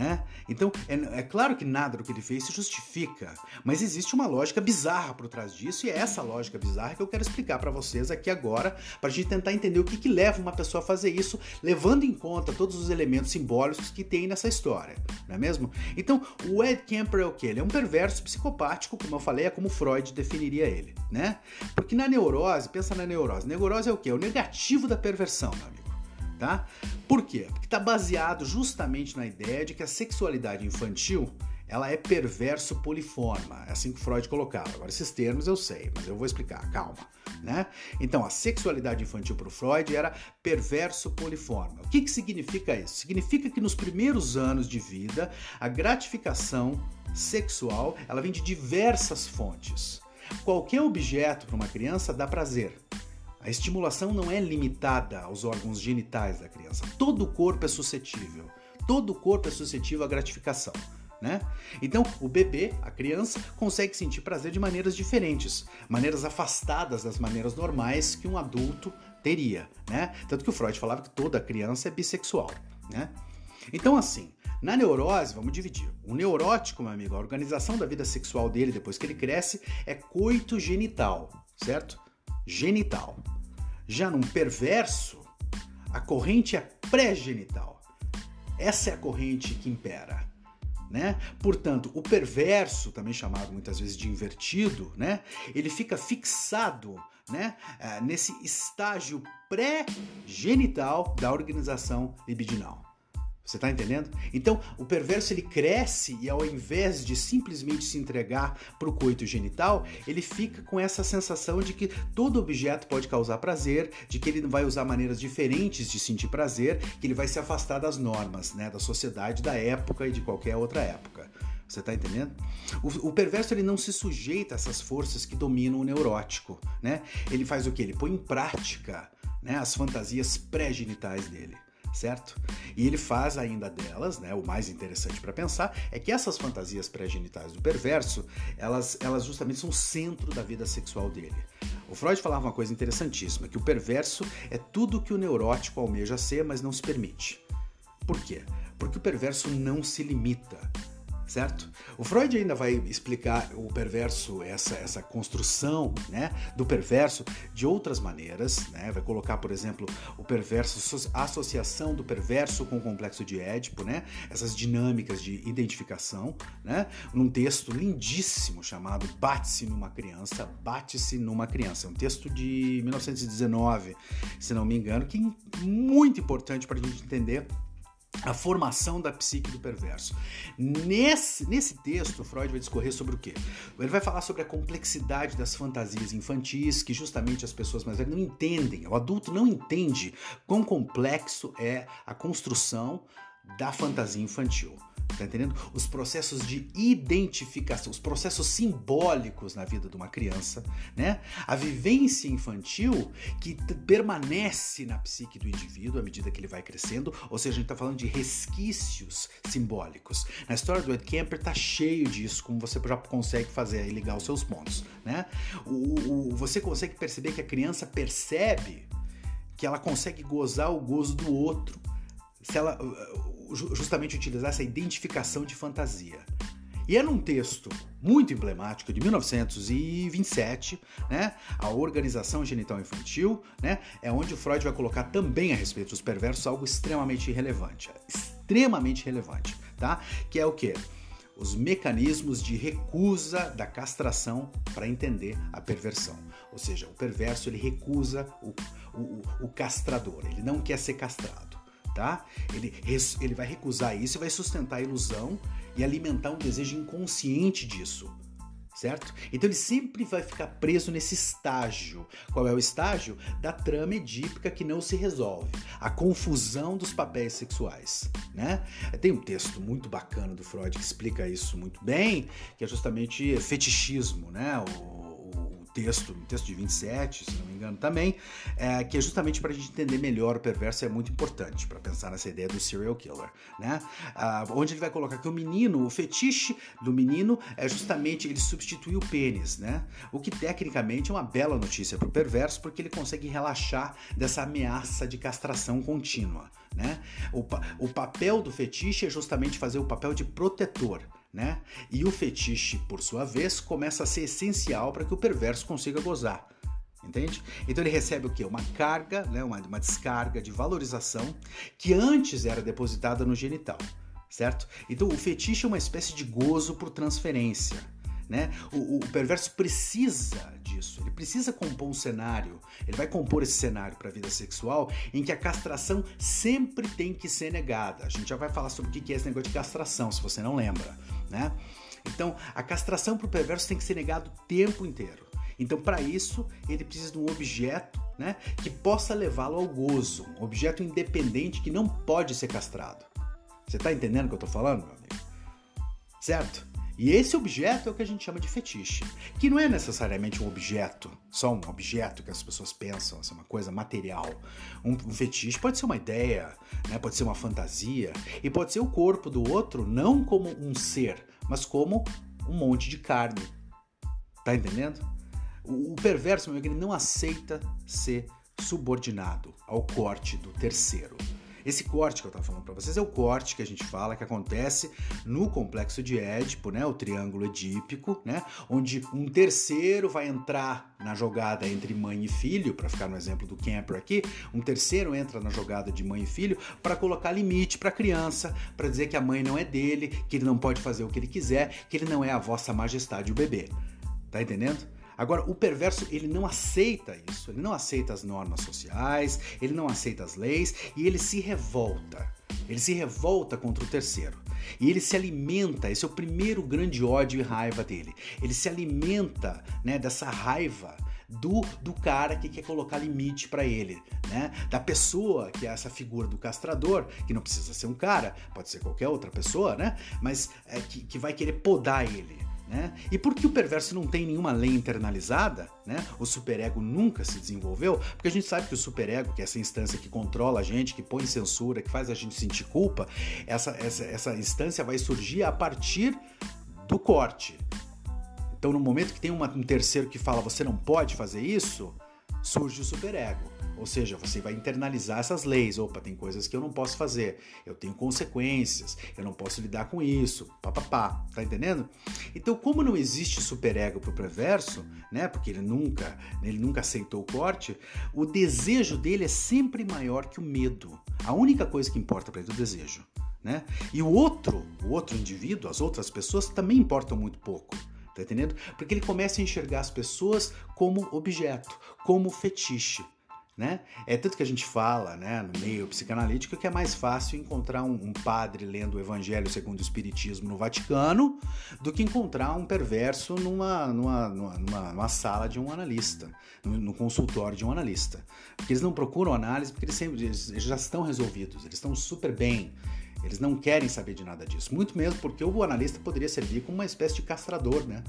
Né? Então, é, é, claro que nada do que ele fez se justifica, mas existe uma lógica bizarra por trás disso e é essa lógica bizarra que eu quero explicar para vocês aqui agora, para a gente tentar entender o que, que leva uma pessoa a fazer isso, levando em conta todos os elementos simbólicos que tem nessa história, não é mesmo? Então, o Ed Kemper é o que? Ele é um perverso psicopático, como eu falei, é como Freud definiria ele, né? Porque na neurose, pensa na neurose, neurose é o que? É o negativo da perversão, meu amigo tá? Por quê? Porque está baseado justamente na ideia de que a sexualidade infantil ela é perverso poliforma, é assim que Freud colocava. Agora esses termos eu sei, mas eu vou explicar, calma, né? Então a sexualidade infantil para o Freud era perverso poliforma. O que, que significa isso? Significa que nos primeiros anos de vida a gratificação sexual ela vem de diversas fontes. Qualquer objeto para uma criança dá prazer. A estimulação não é limitada aos órgãos genitais da criança. Todo o corpo é suscetível. Todo o corpo é suscetível à gratificação. Né? Então, o bebê, a criança, consegue sentir prazer de maneiras diferentes, maneiras afastadas das maneiras normais que um adulto teria, né? Tanto que o Freud falava que toda criança é bissexual, né? Então, assim, na neurose, vamos dividir. O neurótico, meu amigo, a organização da vida sexual dele depois que ele cresce é coito genital, certo? Genital. Já num perverso, a corrente é pré-genital. Essa é a corrente que impera. Né? Portanto, o perverso, também chamado muitas vezes de invertido, né? ele fica fixado né? Eh, nesse estágio pré-genital da organização libidinal. Você está entendendo? Então, o perverso ele cresce e ao invés de simplesmente se entregar para o coito genital, ele fica com essa sensação de que todo objeto pode causar prazer, de que ele vai usar maneiras diferentes de sentir prazer, que ele vai se afastar das normas, né, da sociedade, da época e de qualquer outra época. Você está entendendo? O, o, perverso ele não se sujeita a essas forças que dominam o neurótico, né? Ele faz o que? Ele põe em prática né, as fantasias pré-genitais dele certo? E ele faz ainda delas, né? O mais interessante para pensar é que essas fantasias pré-genitais do perverso, elas, elas justamente são o centro da vida sexual dele. O Freud falava uma coisa interessantíssima, que o perverso é tudo que o neurótico almeja ser, mas não se permite. Por quê? Porque o perverso não se limita. Certo? O Freud ainda vai explicar o perverso, essa, essa construção né, do perverso de outras maneiras, né? Vai colocar, por exemplo, o perverso, a associação do perverso com o complexo de Édipo, né? Essas dinâmicas de identificação, né? Num texto lindíssimo chamado Bate-se numa criança, Bate-se numa criança. É um texto de 1919, se não me engano, que é muito importante para a gente entender a formação da psique do perverso. Nesse, nesse texto, Freud vai discorrer sobre o quê? Ele vai falar sobre a complexidade das fantasias infantis, que justamente as pessoas mais velhas não entendem. O adulto não entende quão complexo é a construção da fantasia infantil. Tá entendendo? Os processos de identificação, os processos simbólicos na vida de uma criança, né? A vivência infantil que permanece na psique do indivíduo à medida que ele vai crescendo, ou seja, a gente está falando de resquícios simbólicos. Na história do Ed Kemper tá cheio disso, como você já consegue fazer aí ligar os seus pontos, né? O, o, você consegue perceber que a criança percebe que ela consegue gozar o gozo do outro se ela justamente utilizar essa identificação de fantasia. E é num texto muito emblemático de 1927, né, a organização genital infantil, né, é onde o Freud vai colocar também a respeito dos perversos algo extremamente relevante, extremamente relevante, tá? Que é o que? Os mecanismos de recusa da castração para entender a perversão. Ou seja, o perverso ele recusa o, o, o castrador, ele não quer ser castrado tá? Ele, ele vai recusar isso e vai sustentar a ilusão e alimentar um desejo inconsciente disso, certo? Então ele sempre vai ficar preso nesse estágio. Qual é o estágio? Da trama edípica que não se resolve, a confusão dos papéis sexuais, né? Tem um texto muito bacana do Freud que explica isso muito bem, que é justamente fetichismo, né? O, texto, um texto de 27, se não engano, também, é, que é justamente para a gente entender melhor o perverso, é muito importante para pensar nessa ideia do serial killer, né? Ah, onde ele vai colocar que o menino, o fetiche do menino é justamente ele substituir o pênis, né? O que tecnicamente é uma bela notícia para o perverso, porque ele consegue relaxar dessa ameaça de castração contínua, né? O, o papel do fetiche é justamente fazer o papel de protetor né? E o fetiche, por sua vez, começa a ser essencial para que o perverso consiga gozar. Entende? Então ele recebe o quê? Uma carga, né? uma, uma descarga de valorização que antes era depositada no genital, certo? Então o fetiche é uma espécie de gozo por transferência. Né? O, o, perverso precisa disso, ele precisa compor um cenário, ele vai compor esse cenário para a vida sexual em que a castração sempre tem que ser negada. A gente já vai falar sobre o que é esse negócio de castração, se você não lembra né? Então, a castração para o perverso tem que ser negado o tempo inteiro. Então, para isso, ele precisa de um objeto né, que possa levá-lo ao gozo, um objeto independente que não pode ser castrado. Você está entendendo o que eu estou falando, meu amigo? Certo? E esse objeto é o que a gente chama de fetiche, que não é necessariamente um objeto, só um objeto que as pessoas pensam, assim, uma coisa material. Um, um fetiche pode ser uma ideia, né? pode ser uma fantasia, e pode ser o corpo do outro não como um ser, mas como um monte de carne. Tá entendendo? O, perverso, meu amigo, ele não aceita ser subordinado ao corte do terceiro. Esse corte que eu estava falando para vocês é o corte que a gente fala que acontece no complexo de Édipo, né, o triângulo edípico, né, onde um terceiro vai entrar na jogada entre mãe e filho, para ficar no exemplo do Camper aqui, um terceiro entra na jogada de mãe e filho para colocar limite para a criança, para dizer que a mãe não é dele, que ele não pode fazer o que ele quiser, que ele não é a vossa majestade o bebê. Tá entendendo? Agora, o perverso, ele não aceita isso, ele não aceita as normas sociais, ele não aceita as leis e ele se revolta. Ele se revolta contra o terceiro. E ele se alimenta, esse é o primeiro grande ódio e raiva dele. Ele se alimenta né, dessa raiva do, do cara que quer colocar limite para ele, né? Da pessoa que é essa figura do castrador, que não precisa ser um cara, pode ser qualquer outra pessoa, né? Mas é, que, que vai querer podar ele. Né? E porque o perverso não tem nenhuma lei internalizada, né? o superego nunca se desenvolveu, porque a gente sabe que o superego, que é essa instância que controla a gente, que põe censura, que faz a gente sentir culpa, essa, essa, essa instância vai surgir a partir do corte. Então, no momento que tem uma, um terceiro que fala você não pode fazer isso, surge o superego. Ou seja, você vai internalizar essas leis. Opa, tem coisas que eu não posso fazer, eu tenho consequências, eu não posso lidar com isso, papapá, tá entendendo? Então, como não existe superego pro perverso, né? Porque ele nunca, ele nunca aceitou o corte, o desejo dele é sempre maior que o medo. A única coisa que importa para ele é o desejo. Né? E o outro, o outro indivíduo, as outras pessoas também importam muito pouco. Tá entendendo? Porque ele começa a enxergar as pessoas como objeto, como fetiche. Né? É tanto que a gente fala né, no meio psicanalítico que é mais fácil encontrar um, um, padre lendo o Evangelho segundo o Espiritismo no Vaticano do que encontrar um perverso numa, numa, numa, numa sala de um analista, no, no, consultório de um analista. Porque eles não procuram análise porque eles, sempre, eles já estão resolvidos, eles estão super bem. Eles não querem saber de nada disso. Muito mesmo porque o analista poderia servir como uma espécie de castrador, né?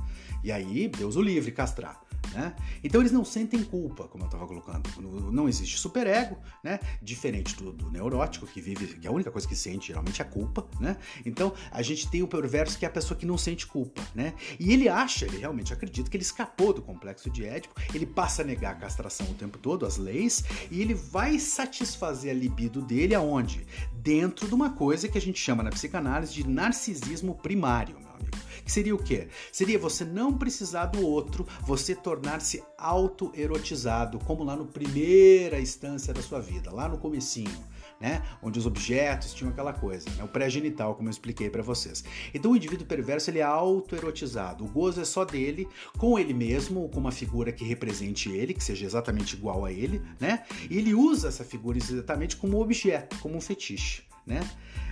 E aí, Deus o livre, castrar. Né? Então eles não sentem culpa, como eu estava colocando. Não existe superego, né? Diferente do, do, neurótico que vive, que a única coisa que sente geralmente é a culpa, né? Então a gente tem o perverso que é a pessoa que não sente culpa, né? E ele acha, ele realmente acredita que ele escapou do complexo de Édipo, ele passa a negar a castração o tempo todo, as leis, e ele vai satisfazer a libido dele aonde? Dentro de uma coisa que a gente chama na psicanálise de narcisismo primário, meu amigo. Que seria o quê? Seria você não precisar do outro, você tornar-se auto-erotizado, como lá no primeira instância da sua vida, lá no comecinho. Né? Onde os objetos tinham aquela coisa, né? o pré-genital, como eu expliquei para vocês. Então o indivíduo perverso ele é auto-erotizado. O gozo é só dele, com ele mesmo, com uma figura que represente ele, que seja exatamente igual a ele, né? E ele usa essa figura exatamente como objeto, como um fetiche, né?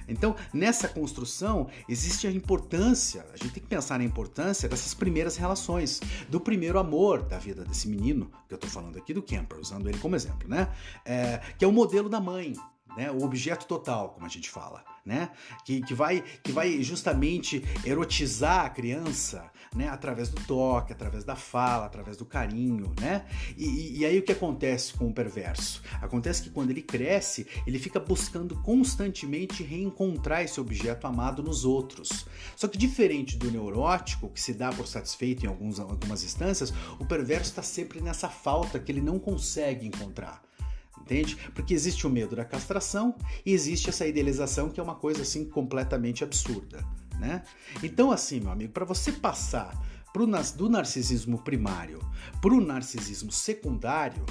Então, nessa construção, existe a importância, a gente tem que pensar na importância dessas primeiras relações, do primeiro amor da vida desse menino, que eu estou falando aqui do Kemper, usando ele como exemplo, né? É, que é o modelo da mãe, né? O objeto total, como a gente fala, né? Que, que, vai, que vai justamente erotizar a criança, né? Através do toque, através da fala, através do carinho, né? E, e, aí o que acontece com o perverso? Acontece que quando ele cresce, ele fica buscando constantemente reencontrar esse objeto amado nos outros. Só que diferente do neurótico, que se dá por satisfeito em alguns, algumas instâncias, o perverso está sempre nessa falta que ele não consegue encontrar entende? Porque existe o medo da castração e existe essa idealização que é uma coisa assim completamente absurda, né? Então assim, meu amigo, para você passar pro, do narcisismo primário para o narcisismo secundário,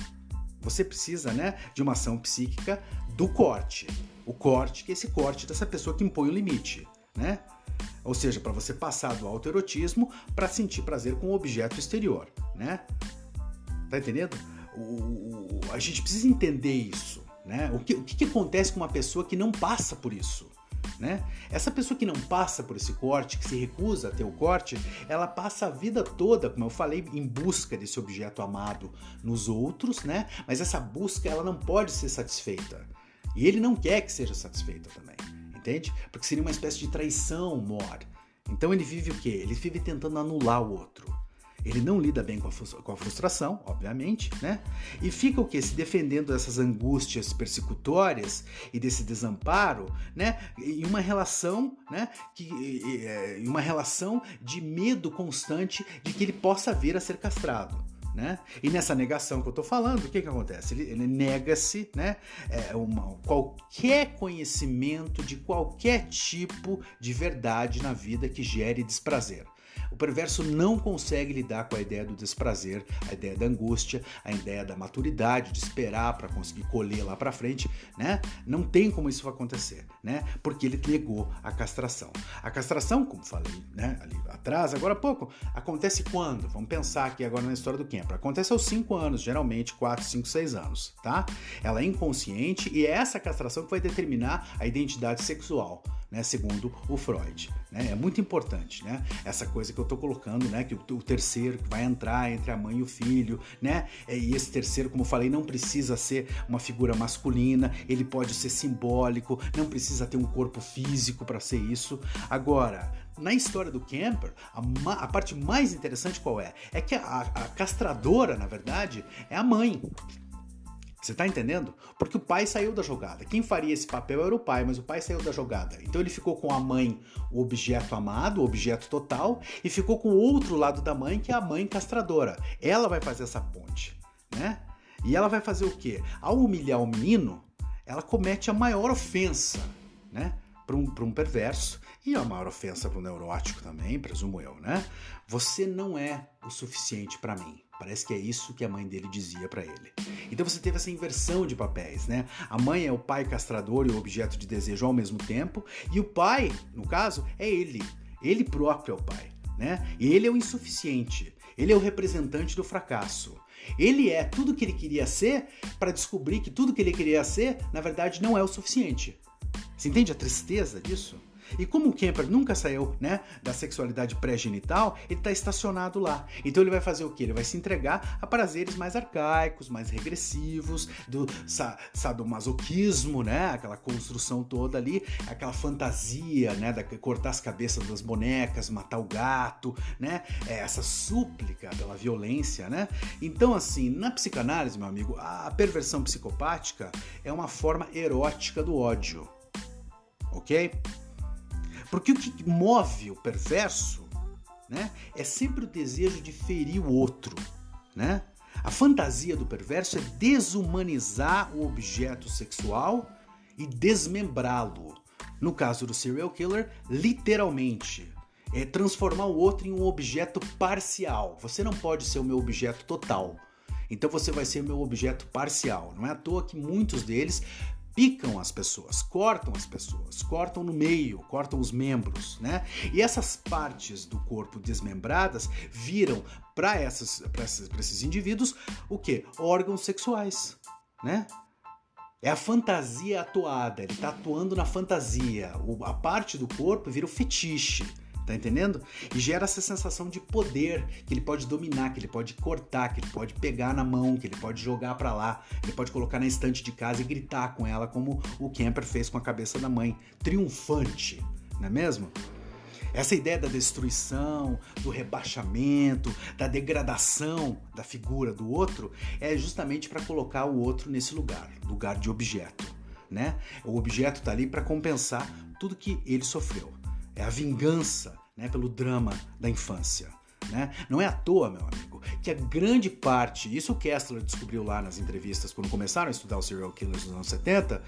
você precisa, né, de uma ação psíquica do corte. O corte, que é esse corte dessa pessoa que impõe o limite, né? Ou seja, para você passar do autoerotismo para sentir prazer com o objeto exterior, né? Tá entendendo? o, a gente precisa entender isso. Né? O, que, o que acontece com uma pessoa que não passa por isso? Né? Essa pessoa que não passa por esse corte, que se recusa a ter o corte, ela passa a vida toda, como eu falei, em busca desse objeto amado nos outros, né? Mas essa busca ela não pode ser satisfeita. E ele não quer que seja satisfeita também, entende? Porque seria uma espécie de traição, mor. Então ele vive o quê? Ele vive tentando anular o outro. Ele não lida bem com a, com a frustração, obviamente, né? E fica o que? Se defendendo dessas angústias persecutórias e desse desamparo, né? Em uma relação, né? Que, em uma relação de medo constante de que ele possa vir a ser castrado. Né? E nessa negação que eu estou falando, o que, que acontece? Ele, ele nega-se né? É qualquer conhecimento de qualquer tipo de verdade na vida que gere desprazer. Perverso não consegue lidar com a ideia do desprazer, a ideia da angústia, a ideia da maturidade, de esperar para conseguir colher lá para frente, né? Não tem como isso acontecer, né? Porque ele negou a castração. A castração, como falei, né, ali atrás, agora há pouco, acontece quando? Vamos pensar aqui agora na história do Kemper. Acontece aos 5 anos, geralmente 4, 5, 6 anos, tá? Ela é inconsciente e é essa castração que vai determinar a identidade sexual né, segundo o Freud. Né? É muito importante, né? Essa coisa que eu estou colocando, né? Que o, o, terceiro que vai entrar entre a mãe e o filho, né? É, e esse terceiro, como eu falei, não precisa ser uma figura masculina, ele pode ser simbólico, não precisa ter um corpo físico para ser isso. Agora, na história do Camper, a, a, parte mais interessante qual é? É que a, a castradora, na verdade, é a mãe. Você tá entendendo? Porque o pai saiu da jogada. Quem faria esse papel era o pai, mas o pai saiu da jogada. Então ele ficou com a mãe, o objeto amado, o objeto total, e ficou com o outro lado da mãe, que é a mãe castradora. Ela vai fazer essa ponte, né? E ela vai fazer o quê? Ao humilhar o menino, ela comete a maior ofensa, né? Para um, um perverso e a maior ofensa para um neurótico também, presumo eu, né? Você não é o suficiente para mim. Parece que é isso que a mãe dele dizia para ele. Então você teve essa inversão de papéis, né? A mãe é o pai castrador e o objeto de desejo ao mesmo tempo, e o pai, no caso, é ele. Ele próprio é o pai, né? E ele é o insuficiente. Ele é o representante do fracasso. Ele é tudo que ele queria ser para descobrir que tudo que ele queria ser, na verdade, não é o suficiente. Você entende a tristeza disso? E como o Kemper nunca saiu né, da sexualidade pré-genital, ele está estacionado lá. Então ele vai fazer o que? Ele vai se entregar a prazeres mais arcaicos, mais regressivos, do sadomasoquismo, né? Aquela construção toda ali, aquela fantasia, né? Da, cortar as cabeças das bonecas, matar o gato, né? É essa súplica pela violência, né? Então, assim, na psicanálise, meu amigo, a perversão psicopática é uma forma erótica do ódio. Ok? Porque o que move o perverso né, é sempre o desejo de ferir o outro. Né? A fantasia do perverso é desumanizar o objeto sexual e desmembrá-lo. No caso do serial killer, literalmente. É transformar o outro em um objeto parcial. Você não pode ser o meu objeto total. Então você vai ser o meu objeto parcial. Não é à toa que muitos deles picam as pessoas, cortam as pessoas, cortam no meio, cortam os membros, né? E essas partes do corpo desmembradas viram para esses, esses indivíduos o que? Órgãos sexuais, né? É a fantasia atuada, ele está atuando na fantasia. a parte do corpo vira o fetiche. Tá entendendo? E gera essa sensação de poder que ele pode dominar, que ele pode cortar, que ele pode pegar na mão, que ele pode jogar para lá, ele pode colocar na estante de casa e gritar com ela, como o Kemper fez com a cabeça da mãe, triunfante, não é mesmo? Essa ideia da destruição, do rebaixamento, da degradação da figura do outro é justamente para colocar o outro nesse lugar, lugar de objeto, né? O objeto está ali para compensar tudo que ele sofreu. É a vingança né, pelo drama da infância. Né? Não é à toa, meu amigo, que a grande parte, isso o Kessler descobriu lá nas entrevistas quando começaram a estudar os serial killers nos anos 70,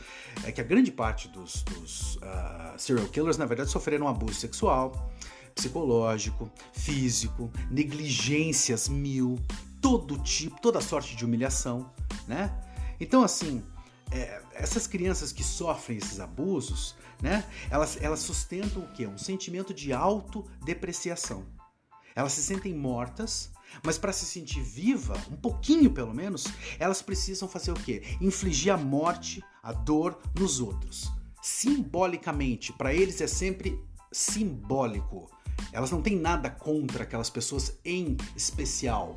é que a grande parte dos, dos uh, serial killers, na verdade, sofreram abuso sexual, psicológico, físico, negligências mil, todo tipo, toda sorte de humilhação, né? Então, assim, é, essas crianças que sofrem esses abusos, né? Elas, elas sustentam o quê? Um sentimento de autodepreciação. Elas se sentem mortas, mas para se sentir viva, um pouquinho pelo menos, elas precisam fazer o quê? Infligir a morte, a dor nos outros. Simbolicamente, para eles é sempre simbólico. Elas não têm nada contra aquelas pessoas em especial.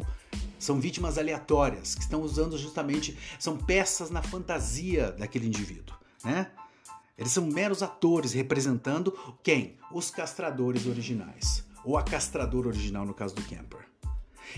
São vítimas aleatórias que estão usando justamente são peças na fantasia daquele indivíduo, né? Eles são meros atores representando quem? Os castradores originais. Ou a castradora original, no caso do Camper.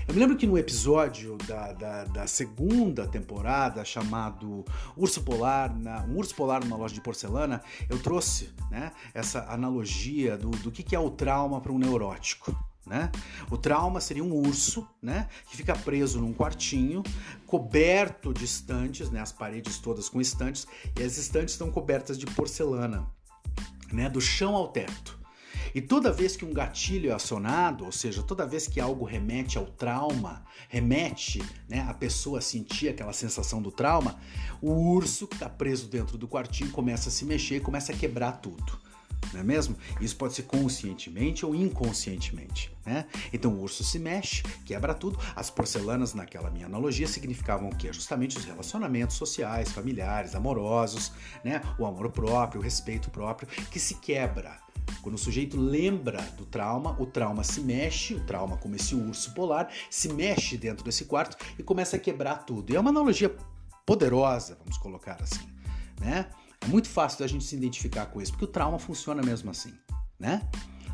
Eu me lembro que no episódio da, da, da segunda temporada, chamado Urso Polar, na, um Urso Polar numa loja de porcelana, eu trouxe né, essa analogia do, do que, que é o trauma para um neurótico. Né? O trauma seria um urso, né, que fica preso num quartinho, coberto de estantes, né, as paredes todas com estantes, e as estantes estão cobertas de porcelana, né, do chão ao teto. E toda vez que um gatilho é acionado, ou seja, toda vez que algo remete ao trauma, remete né, a pessoa a sentir aquela sensação do trauma, o urso que está preso dentro do quartinho começa a se mexer começa a quebrar tudo não é mesmo? Isso pode ser conscientemente ou inconscientemente, né? Então o urso se mexe, quebra tudo. As porcelanas, naquela minha analogia, significavam o quê? Justamente os relacionamentos sociais, familiares, amorosos, né? O amor próprio, o respeito próprio, que se quebra. Quando o sujeito lembra do trauma, o trauma se mexe, o trauma como esse urso polar, se mexe dentro desse quarto e começa a quebrar tudo. E é uma analogia poderosa, vamos colocar assim, né? É muito fácil da gente se identificar com isso, porque o trauma funciona mesmo assim, né?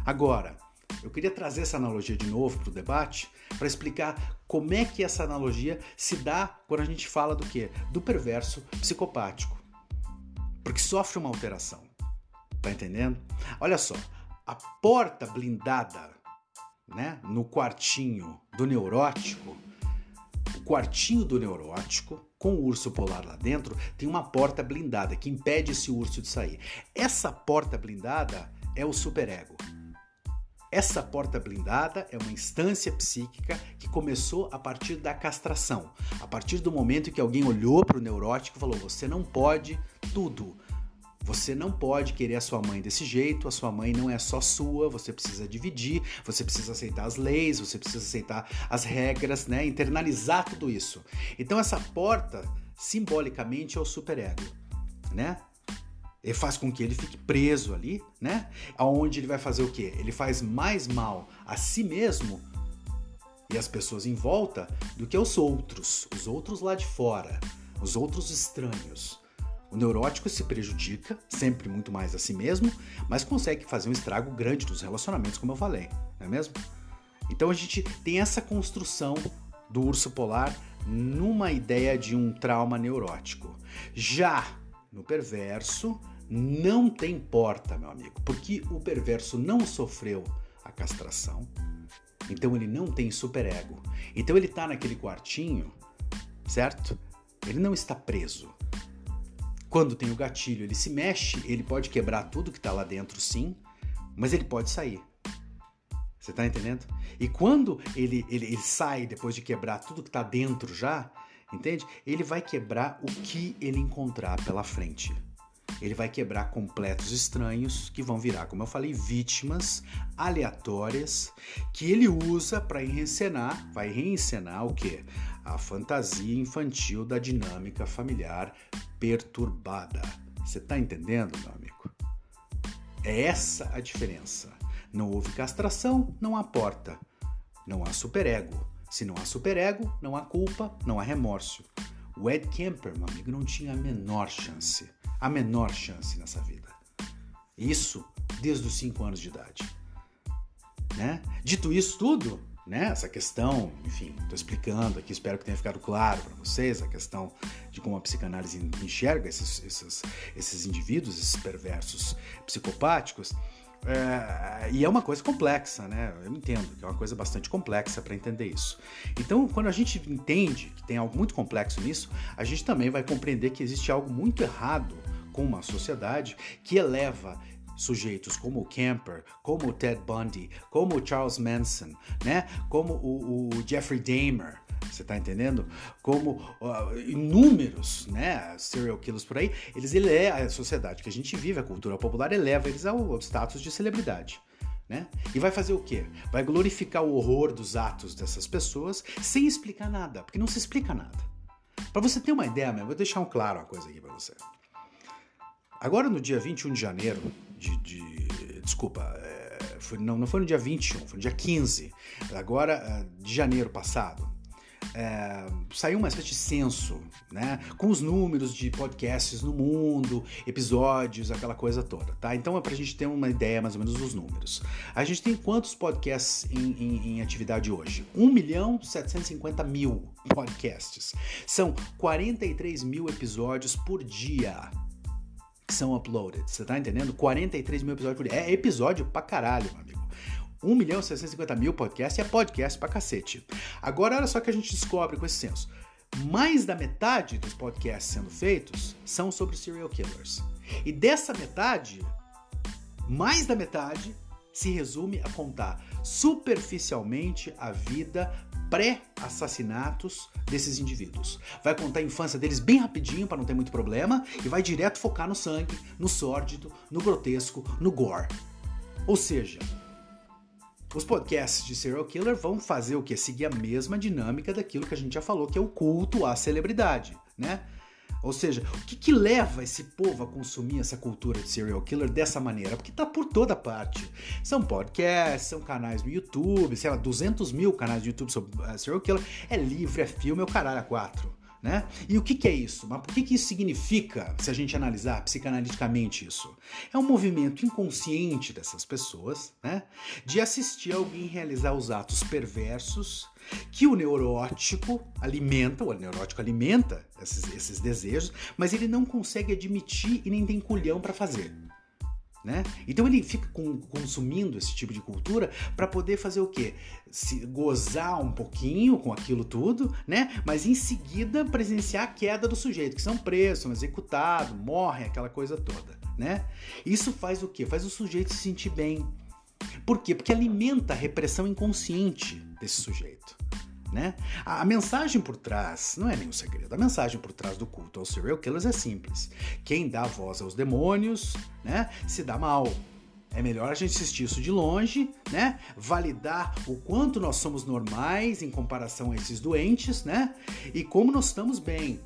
Agora, eu queria trazer essa analogia de novo para o debate para explicar como é que essa analogia se dá quando a gente fala do que? Do perverso psicopático. Porque sofre uma alteração. Tá entendendo? Olha só, a porta blindada, né, no quartinho do neurótico, o quartinho do neurótico com o urso polar lá dentro, tem uma porta blindada que impede esse urso de sair. Essa porta blindada é o superego. Essa porta blindada é uma instância psíquica que começou a partir da castração. A partir do momento que alguém olhou para o neurótico e falou: você não pode tudo. Você não pode querer a sua mãe desse jeito, a sua mãe não é só sua, você precisa dividir, você precisa aceitar as leis, você precisa aceitar as regras, né? Internalizar tudo isso. Então essa porta, simbolicamente, é o superego, né? Ele faz com que ele fique preso ali, né? Aonde ele vai fazer o quê? Ele faz mais mal a si mesmo e as pessoas em volta do que aos outros, os outros lá de fora, os outros estranhos. O neurótico se prejudica, sempre muito mais a si mesmo, mas consegue fazer um estrago grande nos relacionamentos, como eu falei, não é mesmo? Então a gente tem essa construção do urso polar numa ideia de um trauma neurótico. Já no perverso, não tem porta, meu amigo, porque o perverso não sofreu a castração, então ele não tem superego. Então ele está naquele quartinho, certo? Ele não está preso. Quando tem o gatilho, ele se mexe, ele pode quebrar tudo que está lá dentro, sim, mas ele pode sair. Você está entendendo? E quando ele, ele, ele sai depois de quebrar tudo que está dentro já, entende? Ele vai quebrar o que ele encontrar pela frente. Ele vai quebrar completos estranhos que vão virar, como eu falei, vítimas aleatórias que ele usa para reencenar, vai reencenar o quê? A fantasia infantil da dinâmica familiar perturbada. Você está entendendo, meu amigo? É essa a diferença. Não houve castração, não há porta. Não há superego. Se não há superego, não há culpa, não há remorso. O Ed Kemper, meu amigo, não tinha a menor chance. A menor chance nessa vida. Isso desde os 5 anos de idade. Né? Dito isso tudo, né? Essa questão, enfim, estou explicando aqui, espero que tenha ficado claro para vocês a questão de como a psicanálise enxerga esses, esses, esses indivíduos, esses perversos psicopáticos. É, e é uma coisa complexa, né? Eu entendo que é uma coisa bastante complexa para entender isso. Então, quando a gente entende que tem algo muito complexo nisso, a gente também vai compreender que existe algo muito errado com uma sociedade que eleva sujeitos como o Camper, como o Ted Bundy, como o Charles Manson, né? Como o, o Jeffrey Dahmer, você tá entendendo? Como uh, inúmeros, né, serial killers por aí, eles elevam a sociedade que a gente vive, a cultura popular eleva eles ao, ao status de celebridade. Né? E vai fazer o quê? Vai glorificar o horror dos atos dessas pessoas sem explicar nada, porque não se explica nada. Para você ter uma ideia, eu vou deixar um claro uma coisa aqui para você. Agora no dia 21 de janeiro de. de desculpa, é, foi, não, não foi no dia 21, foi no dia 15, agora é, de janeiro passado. É, saiu uma espécie de censo, né, com os números de podcasts no mundo, episódios, aquela coisa toda, tá? Então é pra gente ter uma ideia mais ou menos dos números. A gente tem quantos podcasts em, em, em atividade hoje? 1 milhão 750 mil podcasts. São 43 mil episódios por dia são uploaded. Você tá entendendo? 43 mil episódios por dia. É episódio pra caralho, meu amigo. 1 milhão e 650 mil podcasts é podcast pra cacete. Agora, olha só que a gente descobre com esse censo. Mais da metade dos podcasts sendo feitos são sobre serial killers. E dessa metade, mais da metade se resume a contar superficialmente a vida pré-assassinatos desses indivíduos. Vai contar a infância deles bem rapidinho para não ter muito problema e vai direto focar no sangue, no sórdido, no grotesco, no gore. Ou seja, os podcasts de serial killer vão fazer o que? Seguir a mesma dinâmica daquilo que a gente já falou, que é o culto à celebridade, né? Ou seja, o que, que leva esse povo a consumir essa cultura de serial killer dessa maneira? Porque tá por toda parte. São podcasts, são canais no YouTube, sei lá, 200 mil canais no YouTube sobre uh, serial killer. É livro, é filme, é o caralho a quatro. Né? E o que, que, é isso? Mas por que, que isso significa, se a gente analisar psicanaliticamente isso? É um movimento inconsciente dessas pessoas, né? De assistir alguém realizar os atos perversos que o neurótico alimenta, o neurótico alimenta esses, esses desejos, mas ele não consegue admitir e nem tem culhão para fazer. Né? Então ele fica com, consumindo esse tipo de cultura para poder fazer o quê? Se gozar um pouquinho com aquilo tudo, né? Mas em seguida presenciar a queda do sujeito, que são presos, são executados, morrem, aquela coisa toda, né? Isso faz o quê? Faz o sujeito se sentir bem. Por quê? Porque alimenta a repressão inconsciente desse sujeito. Né? A, mensagem por trás não é nenhum segredo. A mensagem por trás do culto aos serial killers é simples. Quem dá voz aos demônios, né, se dá mal. É melhor a gente assistir isso de longe, né? Validar o quanto nós somos normais em comparação a esses doentes, né? E como nós estamos bem.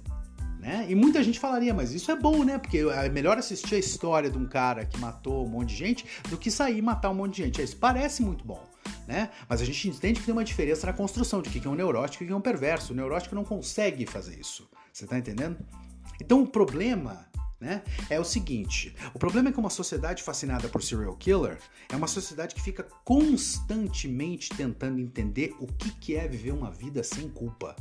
Né? E muita gente falaria, mas isso é bom, né? Porque é melhor assistir a história de um cara que matou um monte de gente do que sair e matar um monte de gente. Isso parece muito bom. Né? Mas a gente entende que tem uma diferença na construção de que é um neurótico e que é um perverso. O neurótico não consegue fazer isso. Você tá entendendo? Então o problema né, é o seguinte: o problema é que uma sociedade fascinada por serial killer é uma sociedade que fica constantemente tentando entender o que, que é viver uma vida sem culpa.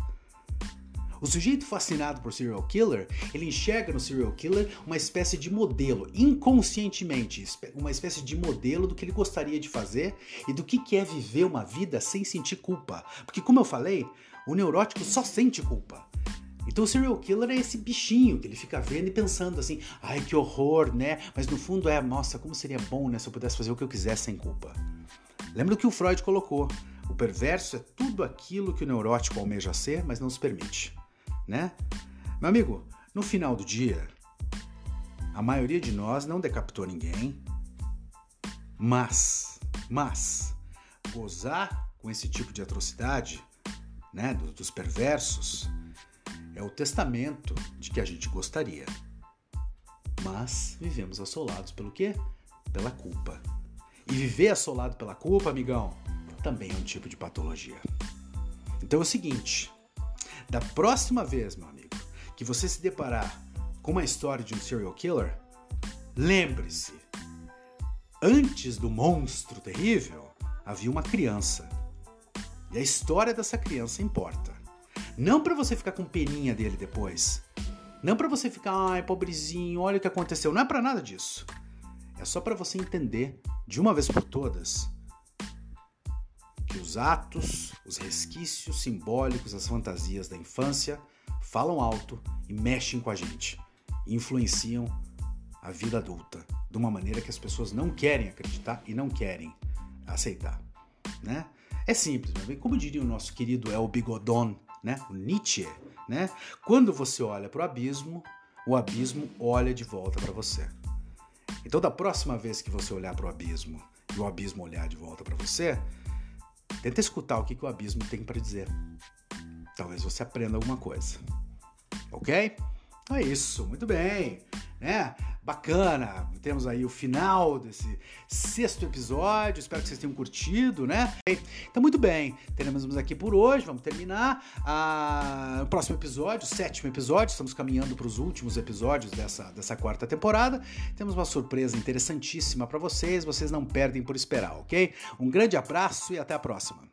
O sujeito fascinado por serial killer, ele enxerga no serial killer uma espécie de modelo, inconscientemente, uma espécie de modelo do que ele gostaria de fazer e do que é viver uma vida sem sentir culpa. Porque, como eu falei, o neurótico só sente culpa. Então o serial killer é esse bichinho que ele fica vendo e pensando assim, ai que horror, né? Mas no fundo é, nossa, como seria bom, né, se eu pudesse fazer o que eu quisesse sem culpa. Lembra o que o Freud colocou? O perverso é tudo aquilo que o neurótico almeja ser, mas não se permite né? Meu amigo, no final do dia, a maioria de nós não decapitou ninguém, mas, mas, gozar com esse tipo de atrocidade, né, dos perversos, é o testamento de que a gente gostaria. Mas vivemos assolados pelo quê? Pela culpa. E viver assolado pela culpa, amigão, também é um tipo de patologia. Então é o seguinte, da próxima vez, meu amigo, que você se deparar com uma história de um serial killer, lembre-se: antes do monstro terrível havia uma criança. E a história dessa criança importa. Não para você ficar com peninha dele depois. Não para você ficar, ai, pobrezinho, olha o que aconteceu. Não é para nada disso. É só para você entender de uma vez por todas os atos, os resquícios simbólicos, as fantasias da infância falam alto e mexem com a gente, influenciam a vida adulta de uma maneira que as pessoas não querem acreditar e não querem aceitar, né? É simples, né? como diria o nosso querido El Bigodon, né? O Nietzsche, né? Quando você olha para o abismo, o abismo olha de volta para você. Então, da próxima vez que você olhar para o abismo e o abismo olhar de volta para você, Tenta escutar o que, que o abismo tem para dizer. Talvez você aprenda alguma coisa. Ok? Então é isso, muito bem. Né? Bacana, temos aí o final desse sexto episódio. Espero que vocês tenham curtido, né? Então, muito bem, teremos aqui por hoje. Vamos terminar ah, o próximo episódio, o sétimo episódio. Estamos caminhando para os últimos episódios dessa, dessa quarta temporada. Temos uma surpresa interessantíssima para vocês. Vocês não perdem por esperar, ok? Um grande abraço e até a próxima.